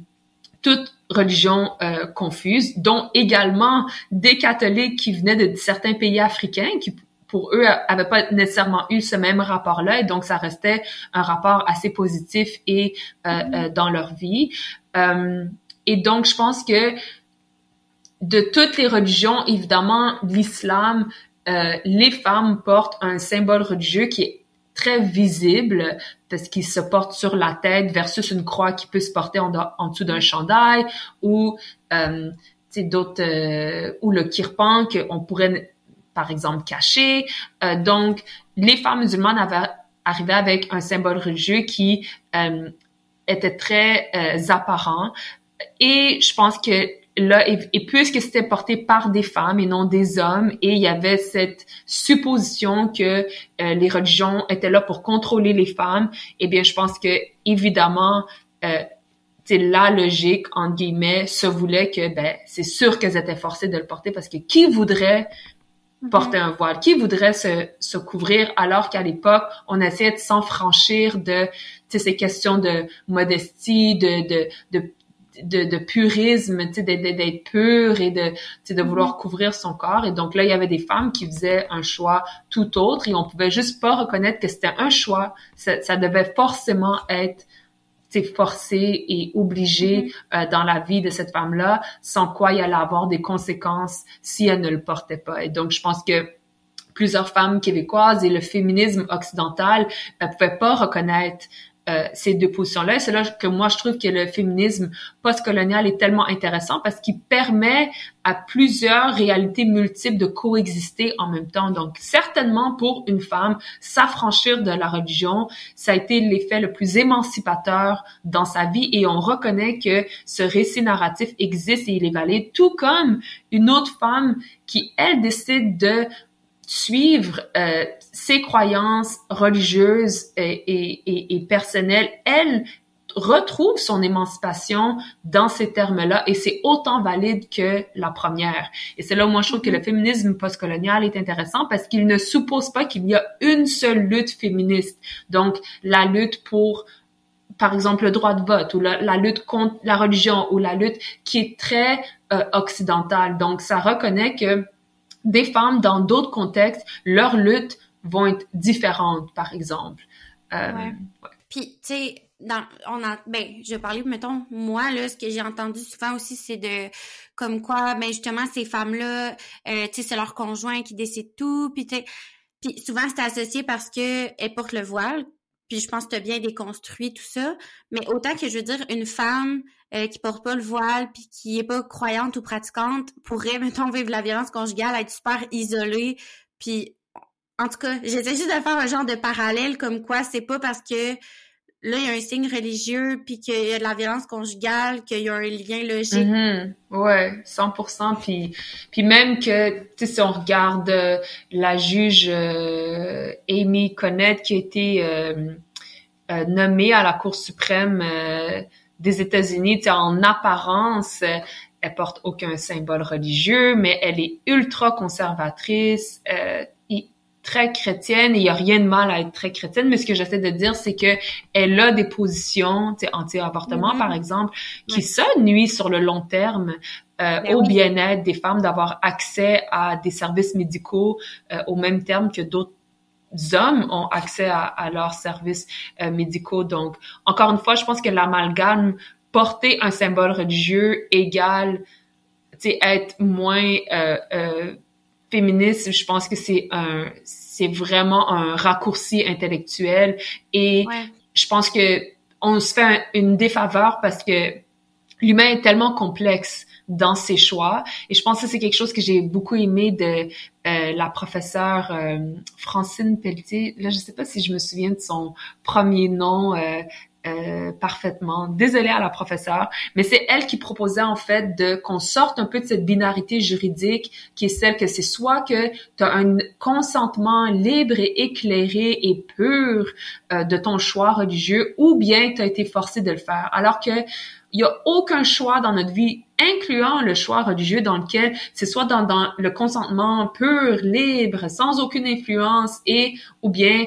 toute religion euh, confuse, dont également des catholiques qui venaient de certains pays africains qui pour eux avaient pas nécessairement eu ce même rapport-là et donc ça restait un rapport assez positif et euh, mm-hmm. euh dans leur vie. Euh, et donc je pense que de toutes les religions, évidemment, l'islam, euh, les femmes portent un symbole religieux qui est très visible parce qu'il se porte sur la tête versus une croix qui peut se porter en, dessous d'un chandail ou euh, d'autres euh, ou le kirpan qu'on pourrait par exemple cacher. Euh, donc les femmes musulmanes avaient arrivé avec un symbole religieux qui euh, était très apparent et je pense que là, et, puisque c'était porté par des femmes et non des hommes, et il y avait cette supposition que euh, les religions étaient là pour contrôler les femmes, eh bien, je pense que évidemment, euh, c'est la logique entre guillemets se voulait que ben c'est sûr qu'elles étaient forcées de le porter parce que qui voudrait mm-hmm. porter un voile? Qui voudrait se, se couvrir alors qu'à l'époque on essayait de s'enfranchir de ces questions de modestie de de, de de, de purisme, d'être pur et de, de vouloir mm-hmm. couvrir son corps. Et donc là, il y avait des femmes qui faisaient un choix tout autre et on pouvait juste pas reconnaître que c'était un choix. Ça, ça devait forcément être forcé et obligé mm-hmm. euh, dans la vie de cette femme-là, sans quoi il allait avoir des conséquences si elle ne le portait pas. Et donc, je pense que plusieurs femmes québécoises et le féminisme occidental ne pouvaient pas reconnaître euh, ces deux positions-là. C'est là que moi, je trouve que le féminisme postcolonial est tellement intéressant parce qu'il permet à plusieurs réalités multiples de coexister en même temps. Donc, certainement pour une femme, s'affranchir de la religion, ça a été l'effet le plus émancipateur dans sa vie et on reconnaît que ce récit narratif existe et il est valide, tout comme une autre femme qui, elle, décide de suivre euh, ses croyances religieuses et, et, et, personnelles, elle retrouve son émancipation dans ces termes-là et c'est autant valide que la première. Et c'est là où moi je trouve que le féminisme postcolonial est intéressant parce qu'il ne suppose pas qu'il y a une seule lutte féministe. Donc la lutte pour par exemple le droit de vote ou la, lutte contre la religion ou la lutte qui est très euh, occidentale. Donc ça reconnaît que des femmes dans d'autres contextes, leurs luttes vont être différentes, par exemple. Euh, ouais. Puis, tu sais, dans, on a, ben, je parler, mettons, moi, là, ce que j'ai entendu souvent aussi, c'est de, comme quoi, ben, justement, ces femmes-là, euh, tu sais, c'est leur conjoint qui décide tout, puis tu puis souvent, c'est associé parce que elles portent le voile, puis je pense que tu as bien déconstruit tout ça, mais autant que, je veux dire, une femme euh, qui porte pas le voile, puis qui est pas croyante ou pratiquante, pourrait, mettons, vivre la violence conjugale, être super isolée, puis en tout cas, j'essaie juste de faire un genre de parallèle comme quoi c'est pas parce que là, il y a un signe religieux, puis qu'il y a de la violence conjugale, qu'il y a un lien logique. Mm -hmm. Ouais, 100%. Puis, puis même que, tu sais, si on regarde euh, la juge euh, Amy Connett qui euh, euh nommée à la Cour suprême euh, des États-Unis, tu sais, en apparence, elle porte aucun symbole religieux, mais elle est ultra conservatrice, très chrétienne et il y a rien de mal à être très chrétienne mais ce que j'essaie de dire c'est que elle a des positions anti-avortement mm -hmm. par exemple qui ouais. ça nuit sur le long terme euh, au oui. bien-être des femmes d'avoir accès à des services médicaux euh, au même terme que d'autres hommes ont accès à, à leurs services euh, médicaux donc encore une fois je pense que l'amalgame porter un symbole religieux égale être moins euh, euh, féministe, je pense que c'est un, c'est vraiment un raccourci intellectuel et ouais. je pense que on se fait un, une défaveur parce que l'humain est tellement complexe dans ses choix et je pense que c'est quelque chose que j'ai beaucoup aimé de euh, la professeure euh, Francine Pelletier. Là, je sais pas si je me souviens de son premier nom. Euh, parfaitement. Désolée à la professeure, mais c'est elle qui proposait en fait de qu'on sorte un peu de cette binarité juridique qui est celle que c'est soit que tu as un consentement libre et éclairé et pur de ton choix religieux ou bien tu as été forcé de le faire. Alors que il y a aucun choix dans notre vie incluant le choix religieux dans lequel c'est soit dans, le consentement pur, libre, sans aucune influence et ou bien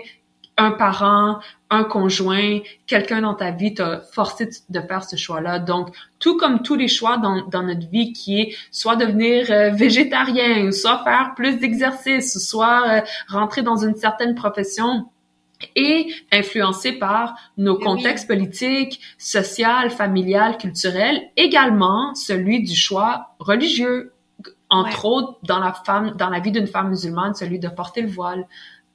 un parent, un conjoint, quelqu'un dans ta vie t'a forcé de faire ce choix-là. Donc, tout comme tous les choix dans, dans notre vie qui est soit devenir euh, végétarien, soit faire plus d'exercice, soit euh, rentrer dans une certaine profession, et influencé par nos contextes oui. politiques, social, familial, culturel, également celui du choix religieux, entre ouais. autres dans la femme, dans la vie d'une femme musulmane, celui de porter le voile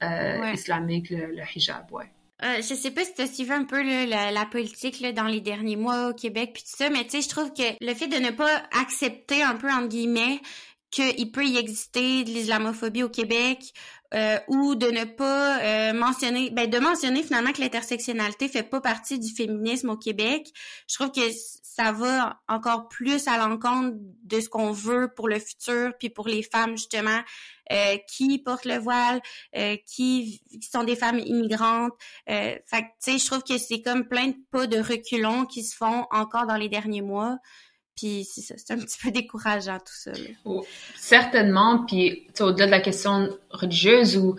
euh, ouais. islamique, le, le hijab, ouais. Euh, je sais pas si tu as suivi un peu là, la, la, politique là, dans les derniers mois au Québec puis tout ça, mais tu sais, je trouve que le fait de ne pas accepter un peu entre guillemets qu'il peut y exister de l'islamophobie au Québec euh, ou de ne pas euh, mentionner, ben de mentionner finalement que l'intersectionnalité fait pas partie du féminisme au Québec. Je trouve que ça va encore plus à l'encontre de ce qu'on veut pour le futur, puis pour les femmes justement euh, qui portent le voile, euh, qui, qui, sont des femmes immigrantes. Euh, fait je trouve que c'est comme plein de pas de reculons qui se font encore dans les derniers mois. Puis c'est ça, c'est un petit peu décourageant tout ça. Oh, certainement. Puis au-delà de la question religieuse ou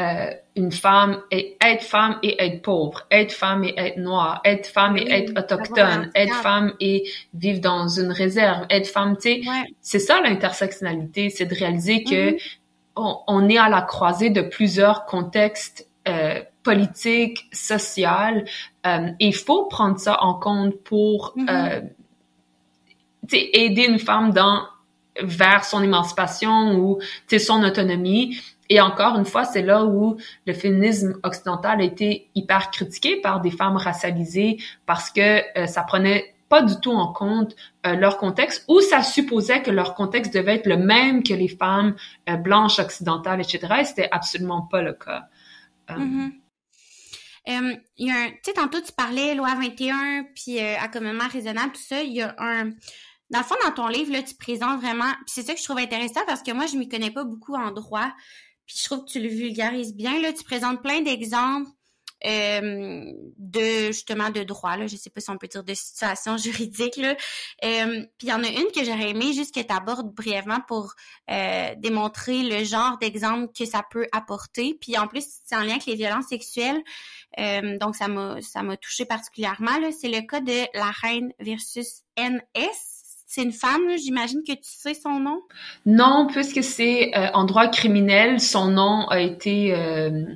euh, une femme et être femme et être pauvre, être femme et être noire, être femme et être autochtone, être femme et vivre dans une réserve, être femme, tu sais, ouais. c'est ça l'intersectionnalité, c'est de réaliser que mm -hmm. on, on, est à la croisée de plusieurs contextes euh, politiques, sociaux, euh, et il faut prendre ça en compte pour mm -hmm. Aider une femme dans vers son émancipation ou son autonomie. Et encore une fois, c'est là où le féminisme occidental a été hyper critiqué par des femmes racialisées parce que euh, ça prenait pas du tout en compte euh, leur contexte ou ça supposait que leur contexte devait être le même que les femmes euh, blanches occidentales, etc. Et c'était absolument pas le cas. Mm y a un, tu sais, tantôt tu parlais loi 21 puis accommodement raisonnable, tout ça. Il y a un, dans le fond, dans ton livre, là, tu présentes vraiment, c'est ça que je trouve intéressant parce que moi, je m'y connais pas beaucoup en droit. Puis je trouve que tu le vulgarises bien. Là, tu présentes plein d'exemples euh, de justement de droit là, je sais pas si on peut dire de situation juridique là. Euh, puis il y en a une que j'aurais aimé juste que tu abordes brièvement pour euh, démontrer le genre d'exemple que ça peut apporter. Puis en plus c'est en lien avec les violences sexuelles. Euh, donc ça m'a ça m'a touché particulièrement c'est le cas de la reine versus NS c'est une femme, j'imagine que tu sais son nom? Non, puisque c'est euh, en droit criminel, son nom a été... Euh,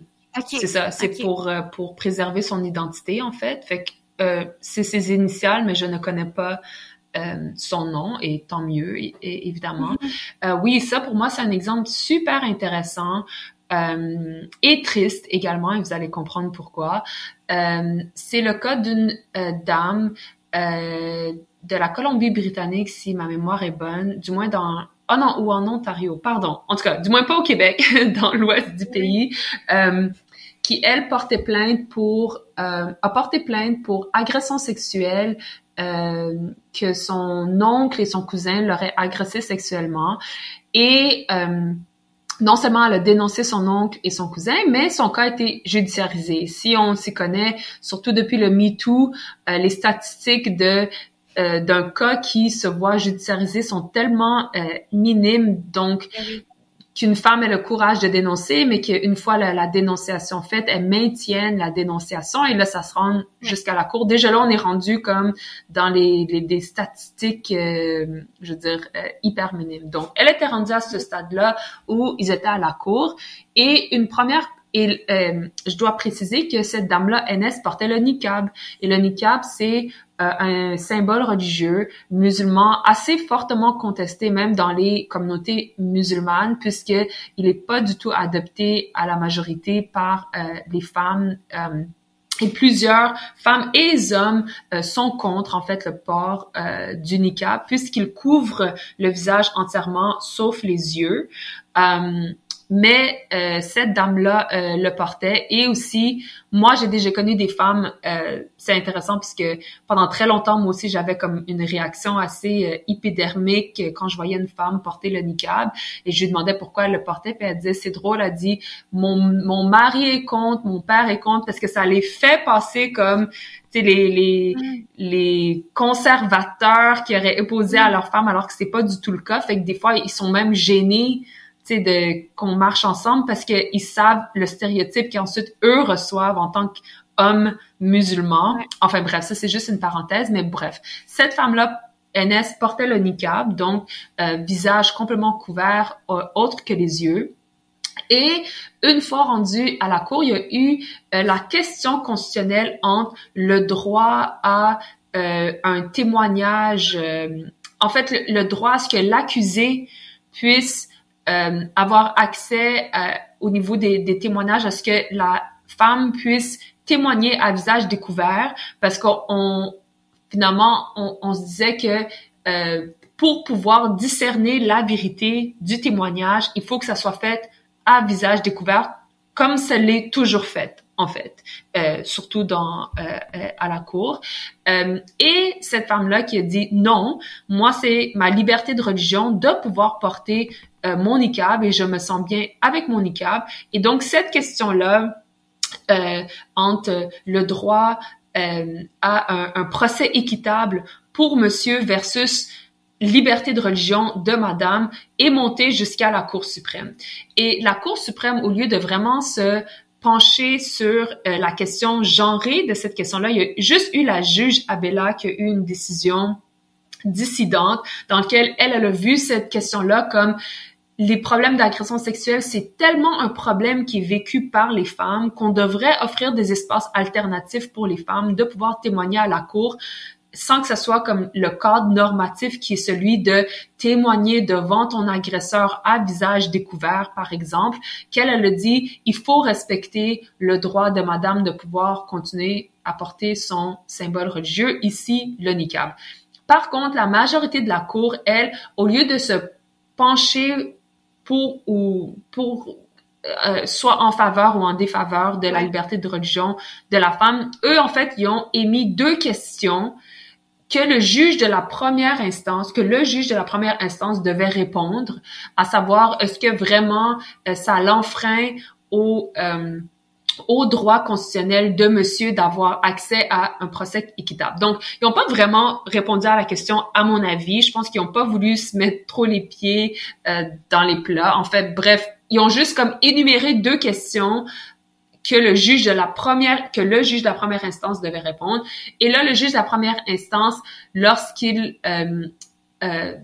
c'est ça, c'est pour, euh, pour préserver son identité, en fait. Fait que c'est ses initiales, mais je ne connais pas son nom, et tant mieux, évidemment. Mm-hmm. oui, ça, pour moi, c'est un exemple super intéressant. et triste également, et vous allez comprendre pourquoi. c'est le cas d'une dame de la Colombie-Britannique, si ma mémoire est bonne, du moins dans oh non, ou en Ontario, pardon. En tout cas, du moins pas au Québec, dans l'ouest du pays, euh, qui elle portait plainte pour euh, a porté plainte pour agression sexuelle euh, que son oncle et son cousin l'auraient agressé sexuellement et non seulement elle a dénoncé son oncle et son cousin, mais son cas a été judiciarisé. Si on s'y connaît, surtout depuis le MeToo, euh, les statistiques de euh, d'un cas qui se voit judiciarisé sont tellement euh, minimes, donc eh qu'une femme ait le courage de dénoncer, mais qu'une fois la, dénonciation faite, elle maintienne la dénonciation et là, ça se rend jusqu'à la cour. Déjà là, on est rendu comme dans les, des statistiques, euh, je veux dire, hyper minimes. Donc, elle était rendue à ce stade-là où ils étaient à la cour et une première et euh, je dois préciser que cette dame-là, NS, portait le niqab. Et le niqab, c'est un symbole religieux musulman assez fortement contesté même dans les communautés musulmanes puisqu'il n'est pas du tout adopté à la majorité par euh, les femmes euh, et plusieurs femmes et hommes sont contre en fait le port du niqab puisqu'il couvre le visage entièrement sauf les yeux mais euh, cette dame-là euh, le portait. Et aussi, moi, j'ai déjà connu des femmes, euh, c'est intéressant puisque pendant très longtemps, moi aussi, j'avais comme une réaction assez hypodermique quand je voyais une femme porter le niqab. Et je lui demandais pourquoi elle le portait, puis elle disait, c'est drôle, elle dit, mon, mon mari est contre, mon père est contre, parce que ça les fait passer comme les, les, mm. les conservateurs qui auraient opposé à leur femme alors que c'est pas du tout le cas. Fait que des fois, ils sont même gênés de qu'on marche ensemble parce qu'ils savent le stéréotype qu'ensuite eux reçoivent en tant qu'hommes musulmans. Enfin bref, ça c'est juste une parenthèse, mais bref. Cette femme-là, NS, portait le niqab, donc euh, visage complètement couvert, euh, autre que les yeux. Et une fois rendu à la cour, il y a eu euh, la question constitutionnelle entre le droit à un témoignage, en fait, le, le, droit à ce que l'accusé puisse euh, avoir accès euh, au niveau des, des, témoignages à ce que la femme puisse témoigner à visage découvert parce qu'on finalement on, on, se disait que euh, pour pouvoir discerner la vérité du témoignage, il faut que ça soit fait à visage découvert comme ça l'est toujours fait en fait, euh, surtout dans euh, euh, à la cour. Euh, et cette femme-là qui a dit non, moi c'est ma liberté de religion de pouvoir porter euh, mon niqab et je me sens bien avec mon niqab. Et donc cette question-là entre le droit à un, un, procès équitable pour monsieur versus liberté de religion de madame est montée jusqu'à la Cour suprême. Et la Cour suprême, au lieu de vraiment se pencher sur euh, la question genrée de cette question-là. Il y a juste eu la juge Abella qui a eu une décision dissidente dans laquelle elle, elle a vu cette question-là comme les problèmes d'agression sexuelle, c'est tellement un problème qui est vécu par les femmes qu'on devrait offrir des espaces alternatifs pour les femmes de pouvoir témoigner à la cour sans que ce soit comme le cadre normatif qui est celui de témoigner devant ton agresseur à visage découvert, par exemple, qu'elle elle a dit, il faut respecter le droit de madame de pouvoir continuer à porter son symbole religieux, ici le niqab. Par contre, la majorité de la cour, elle, au lieu de se pencher pour ou pour euh, soit en faveur ou en défaveur de la liberté de religion de la femme, eux, en fait, ils ont émis deux questions que le juge de la première instance, que le juge de la première instance devait répondre, à savoir est-ce que vraiment euh, ça l'enfreint au, euh, au droit constitutionnel de monsieur d'avoir accès à un procès équitable? Donc, ils n'ont pas vraiment répondu à la question, à mon avis. Je pense qu'ils n'ont pas voulu se mettre trop les pieds euh, dans les plats. En fait, bref, ils ont juste comme énuméré deux questions que le juge de la première que le juge de la première instance devait répondre. Et là, le juge de la première instance, lorsqu'il euh, euh,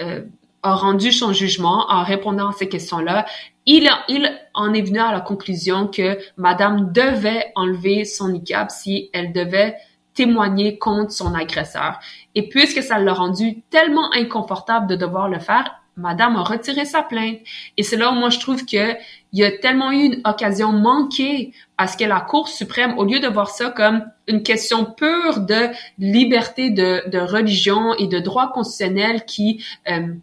euh a rendu son jugement en répondant à ces questions-là, il, il en est venu à la conclusion que Madame devait enlever son niqab si elle devait témoigner contre son agresseur. Et puisque ça l'a rendu tellement inconfortable de devoir le faire, Madame a retiré sa plainte. Et c'est là où moi je trouve que il y a tellement eu une occasion manquée à ce que la Cour suprême, au lieu de voir ça comme une question pure de liberté de, religion et de droit constitutionnel qui euh,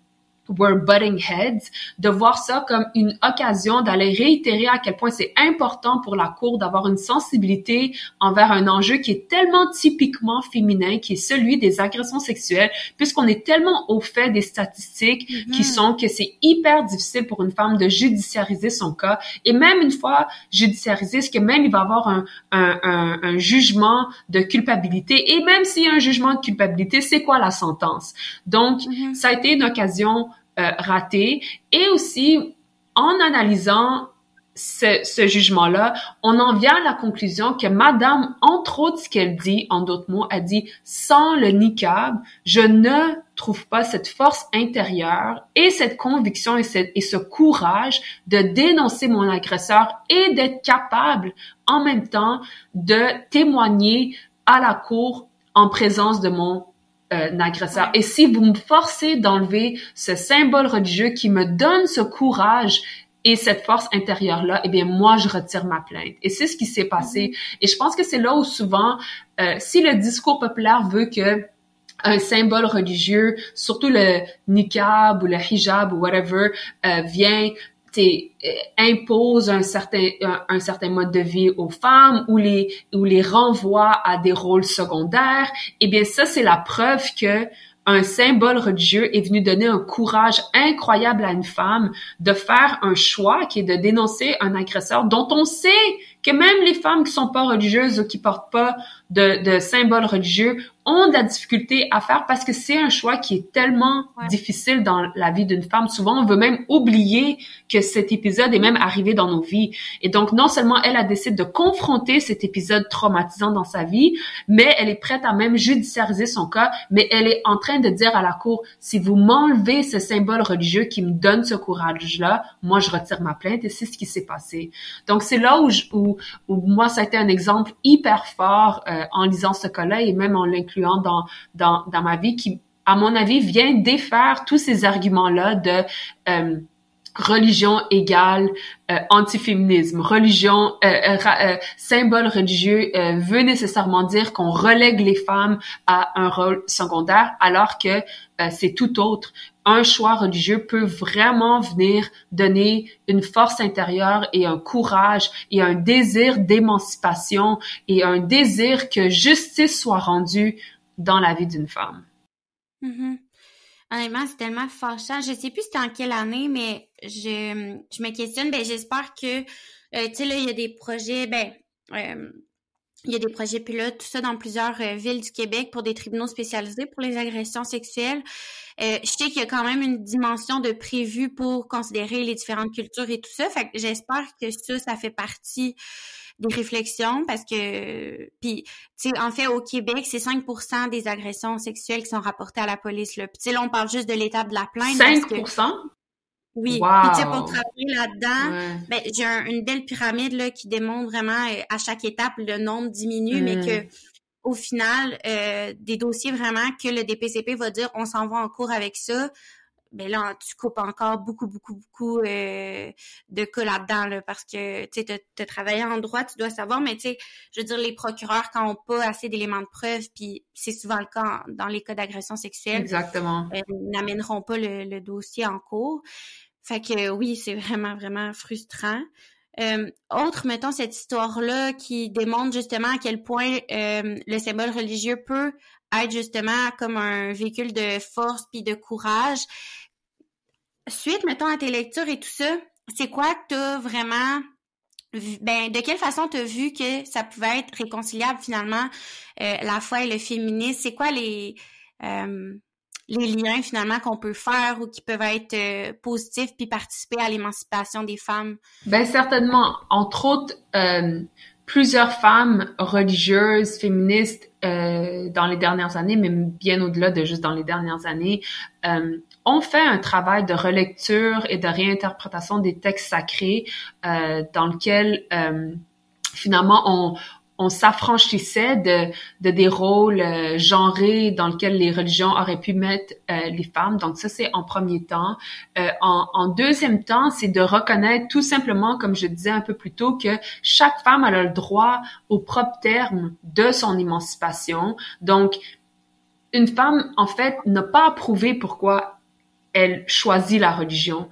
were butting heads, de voir ça comme une occasion d'aller réitérer à quel point c'est important pour la Cour d'avoir une sensibilité envers un enjeu qui est tellement typiquement féminin, qui est celui des agressions sexuelles, puisqu'on est tellement au fait des statistiques qui mm-hmm. sont que c'est hyper difficile pour une femme de judiciariser son cas. Et même une fois judiciarisé, ce que même il va avoir un, un, un, un jugement de culpabilité? Et même s'il y a un jugement de culpabilité, c'est quoi la sentence? Donc, mm-hmm. ça a été une occasion euh, raté. Et aussi, en analysant ce, ce jugement-là, on en vient à la conclusion que Madame, entre autres, ce qu'elle dit, en d'autres mots, elle dit sans le niqab, je ne trouve pas cette force intérieure et cette conviction et, et ce courage de dénoncer mon agresseur et d'être capable en même temps de témoigner à la cour en présence de mon euh, agresseur. Et si vous me forcez d'enlever ce symbole religieux qui me donne ce courage et cette force intérieure-là, eh bien, moi, je retire ma plainte. Et c'est ce qui s'est passé. Mm-hmm. Et je pense que c'est là où souvent, euh, si le discours populaire veut que un symbole religieux, surtout le niqab ou le hijab ou whatever, euh, vient impose un certain un, certain mode de vie aux femmes ou les ou les renvoie à des rôles secondaires, eh bien ça c'est la preuve que un symbole religieux est venu donner un courage incroyable à une femme de faire un choix qui est de dénoncer un agresseur dont on sait que même les femmes qui sont pas religieuses ou qui portent pas de, de symboles religieux ont de la difficulté à faire parce que c'est un choix qui est tellement difficile dans la vie d'une femme. Souvent, on veut même oublier que cet épisode est même arrivé dans nos vies. Et donc, non seulement elle a décidé de confronter cet épisode traumatisant dans sa vie, mais elle est prête à même judiciariser son cas, mais elle est en train de dire à la cour, si vous m'enlevez ce symbole religieux qui me donne ce courage-là, moi, je retire ma plainte et c'est ce qui s'est passé. Donc, c'est là où, où, moi, ça a été un exemple hyper fort euh, en lisant ce cas-là et même en l'incluant dans, dans, ma vie qui, à mon avis, vient défaire tous ces arguments-là de euh, religion égale euh, antiféminisme, religion, symbole religieux veut nécessairement dire qu'on relègue les femmes à un rôle secondaire, alors que c'est tout autre. Un choix religieux peut vraiment venir donner une force intérieure et un courage et un désir d'émancipation et un désir que justice soit rendue dans la vie d'une femme. Mm-hmm. Honnêtement, c'est tellement fâchant. Je sais plus c'était en quelle année, mais je, je me questionne. Ben, j'espère que, euh, tu sais, là, il y a des projets, ben, euh, il y a des projets pilotes, tout ça dans plusieurs euh, villes du Québec pour des tribunaux spécialisés pour les agressions sexuelles. Je sais qu'il y a quand même une dimension de prévu pour considérer les différentes cultures et tout ça. Fait que j'espère que ça, ça fait partie des réflexions parce que puis tu sais en fait au Québec c'est 5% des agressions sexuelles qui sont rapportées à la police là. Puis là on parle juste de l'étape de la plainte 5% oui, puis tu sais pour travailler là-dedans, ben j'ai une belle pyramide là qui démontre vraiment euh, à chaque étape le nombre diminue mais que mm. Au final euh, des dossiers vraiment que le DPCP va dire on s'en va en cours avec ça ben là, tu coupes encore beaucoup, beaucoup, beaucoup euh, de cas là-dedans, là, parce que tu as travaillé en droit, tu dois savoir, mais tu sais, je veux dire, les procureurs, quand on pas assez d'éléments de preuve, puis c'est souvent le cas dans les cas d'agression sexuelle, Exactement. Euh, n'amèneront pas le, dossier en cours. Fait que oui, c'est vraiment, vraiment frustrant. Euh, autre, mettons, cette histoire-là qui démontre justement à quel point euh, le symbole religieux peut être justement comme un véhicule de force puis de courage. Suite, mettons, à tes lectures et tout ça, c'est quoi que tu as vraiment ben de quelle façon tu as vu que ça pouvait être réconciliable finalement euh, la foi et le féminisme? C'est quoi les euh, les liens finalement qu'on peut faire ou qui peuvent être euh, positifs puis participer à l'émancipation des femmes? Ben certainement. Entre autres plusieurs femmes religieuses féministes dans les dernières années mais bien au-delà de juste dans les dernières années ont fait un travail de relecture et de réinterprétation des textes sacrés euh, dans lequel euh, finalement on, on s'affranchissait de, de, des rôles euh, genrés dans lesquels les religions auraient pu mettre euh, les femmes. Donc ça, c'est en premier temps. Euh, en, en, deuxième temps, c'est de reconnaître tout simplement, comme je disais un peu plus tôt, que chaque femme a le droit au propre terme de son émancipation. Donc, une femme, en fait, n'a pas à prouver pourquoi elle choisit la religion.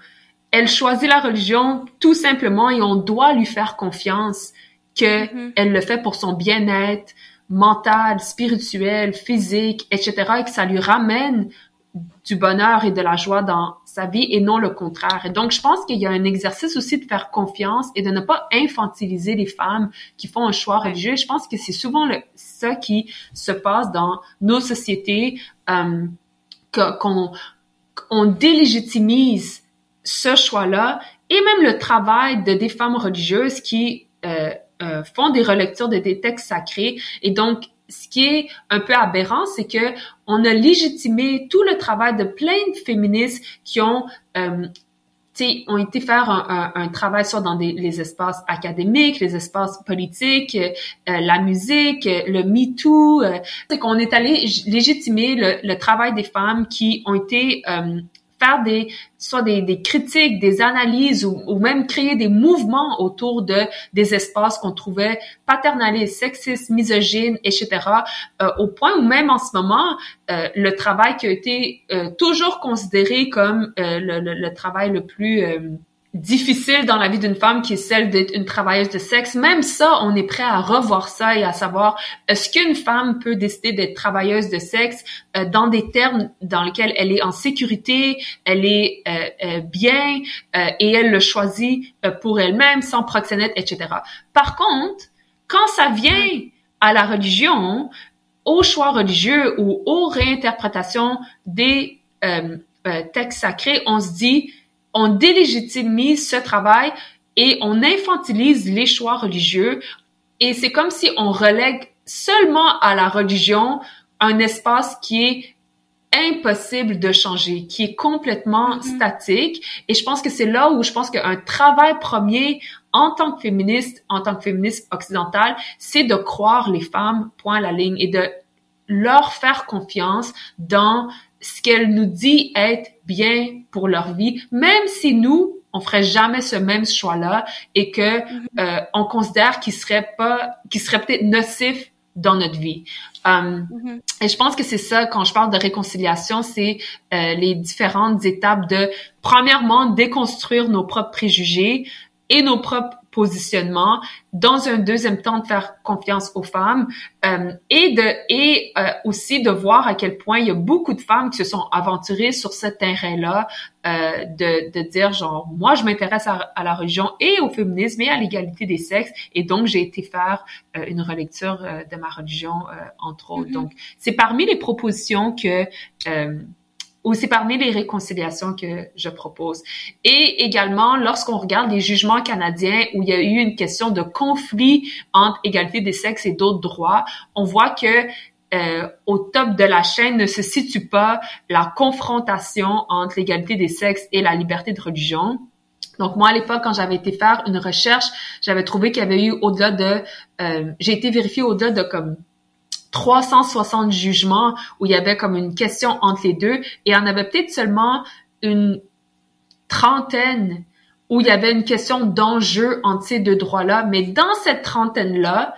Elle choisit la religion tout simplement et on doit lui faire confiance que mm-hmm. elle le fait pour son bien-être mental, spirituel, physique, etc. et que ça lui ramène du bonheur et de la joie dans sa vie et non le contraire. Et donc, je pense qu'il y a un exercice aussi de faire confiance et de ne pas infantiliser les femmes qui font un choix religieux. Je pense que c'est souvent le, ça qui se passe dans nos sociétés, euh, qu'on on délégitimise ce choix-là et même le travail de des femmes religieuses qui euh, euh, font des relectures de des textes sacrés. Et donc, ce qui est un peu aberrant, c'est que on a légitimé tout le travail de plein de féministes qui ont euh, ont été faire un, travail soit dans des, les espaces académiques, les espaces politiques, euh, la musique, le MeToo. Euh, c'est qu'on est allé légitimer le, le, travail des femmes qui ont été euh, faire des soit des, des critiques, des analyses ou, ou, même créer des mouvements autour de des espaces qu'on trouvait paternalistes, sexistes, misogynes, etc. Euh, au point où même en ce moment, euh, le travail qui a été euh, toujours considéré comme le, le, le, travail le plus difficile dans la vie d'une femme qui est celle d'être une travailleuse de sexe, même ça, on est prêt à revoir ça et à savoir est-ce qu'une femme peut décider d'être travailleuse de sexe euh, dans des termes dans lesquels elle est en sécurité, elle est euh, euh, bien et elle le choisit pour elle-même sans proxénète, etc. Par contre, quand ça vient à la religion, au choix religieux ou aux réinterprétations des textes sacrés, on se dit on délégitimise ce travail et on infantilise les choix religieux et c'est comme si on relègue seulement à la religion un espace qui est impossible de changer, qui est complètement mm-hmm. statique. Et je pense que c'est là où je pense qu'un travail premier en tant que féministe, en tant que féministe occidentale, c'est de croire les femmes, point la ligne, et de leur faire confiance dans ce qu'elle nous dit être bien pour leur vie, même si nous, on ferait jamais ce même choix-là et que mm-hmm. euh, on considère qu'il serait pas, qu'il serait peut-être nocif dans notre vie. Um, mm-hmm. Et je pense que c'est ça, quand je parle de réconciliation, c'est euh, les différentes étapes de, premièrement, déconstruire nos propres préjugés et nos propres positionnement, dans un deuxième temps de faire confiance aux femmes euh, et de et euh, aussi de voir à quel point il y a beaucoup de femmes qui se sont aventurées sur ce terrain-là euh, de, de dire genre moi je m'intéresse à, à, la religion et au féminisme et à l'égalité des sexes et donc j'ai été faire euh, une relecture euh, de ma religion entre autres. Mm-hmm. Donc c'est parmi les propositions que ou c'est parmi les réconciliations que je propose. Et également, lorsqu'on regarde les jugements canadiens où il y a eu une question de conflit entre égalité des sexes et d'autres droits, on voit que euh, au top de la chaîne ne se situe pas la confrontation entre l'égalité des sexes et la liberté de religion. Donc moi à l'époque quand j'avais été faire une recherche, j'avais trouvé qu'il y avait eu au-delà de, euh, j'ai été vérifiée au-delà de comme 360 jugements où il y avait comme une question entre les deux et en avait peut-être seulement une trentaine où il y avait une question d'enjeu entre ces deux droits-là. Mais dans cette trentaine-là,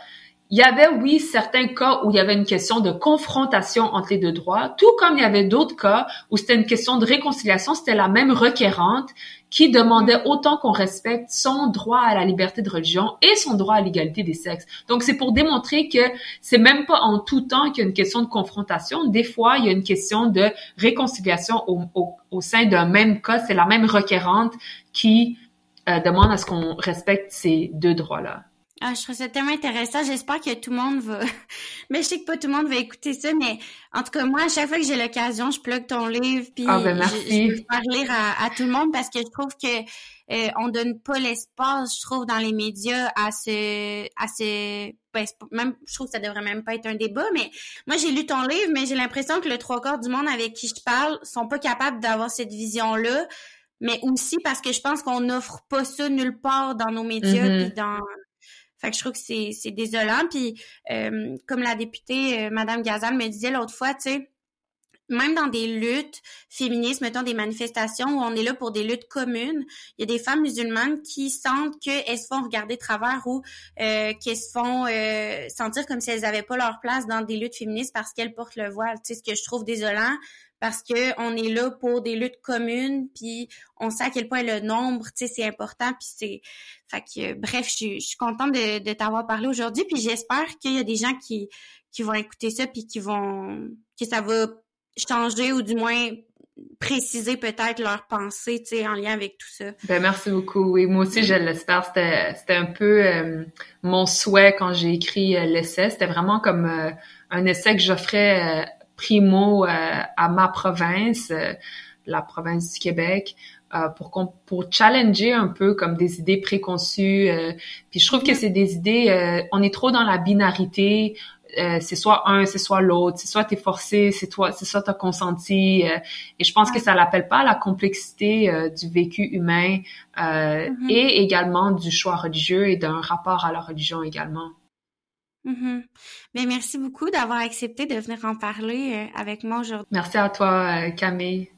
il y avait, oui, certains cas où il y avait une question de confrontation entre les deux droits, tout comme il y avait d'autres cas où c'était une question de réconciliation, c'était la même requérante qui demandait autant qu'on respecte son droit à la liberté de religion et son droit à l'égalité des sexes. Donc, c'est pour démontrer que c'est même pas en tout temps qu'il y a une question de confrontation. Des fois, il y a une question de réconciliation au, sein d'un même cas. C'est la même requérante qui demande à ce qu'on respecte ces deux droits-là. Ah, je trouve ça tellement intéressant. J'espère que tout le monde va. mais je sais que pas tout le monde va écouter ça, mais en tout cas, moi, à chaque fois que j'ai l'occasion, je plug ton livre, puis ah, ben, merci. Je, je, faire lire à, tout le monde parce que je trouve que euh, on donne pas l'espace, je trouve, dans les médias à ce, à ce, ben, même, je trouve que ça devrait même pas être un débat, mais moi, j'ai lu ton livre, mais j'ai l'impression que le trois quarts du monde avec qui je parle sont pas capables d'avoir cette vision-là mais aussi parce que je pense qu'on n'offre pas ça nulle part dans nos médias Mm-hmm. puis dans fait que je trouve que c'est, c'est désolant. Puis euh, comme la députée euh, Madame Gazal me disait l'autre fois, tu sais, même dans des luttes féministes, mettons des manifestations où on est là pour des luttes communes, il y a des femmes musulmanes qui sentent qu'elles se font regarder de travers ou euh, qu'elles se font euh, sentir comme si elles n'avaient pas leur place dans des luttes féministes parce qu'elles portent le voile. Tu sais, ce que je trouve désolant parce que on est là pour des luttes communes, puis on sait à quel point le nombre, tu sais, c'est important, puis c'est, fait que bref, je, je suis contente de, de t'avoir parlé aujourd'hui, puis j'espère qu'il y a des gens qui qui vont écouter ça, puis qui vont que ça va changer ou du moins préciser peut-être leur pensée, tu sais, en lien avec tout ça. Ben merci beaucoup. Oui, moi aussi je l'espère. C'était c'était un peu euh, mon souhait quand j'ai écrit euh, l'essai. C'était vraiment comme euh, un essai que j'offrais primo à ma province, la province du Québec. pour qu'on pour challenger un peu comme des idées préconçues puis je trouve que c'est des idées on est trop dans la binarité euh, c'est soit un, c'est soit l'autre, c'est soit t'es forcé, c'est toi, c'est soit t'as consenti. Euh, et je pense que ça l'appelle pas la complexité euh, du vécu humain mm-hmm. et également du choix religieux et d'un rapport à la religion également. Mm-hmm. Mais merci beaucoup d'avoir accepté de venir en parler avec moi aujourd'hui. Merci à toi, Camille.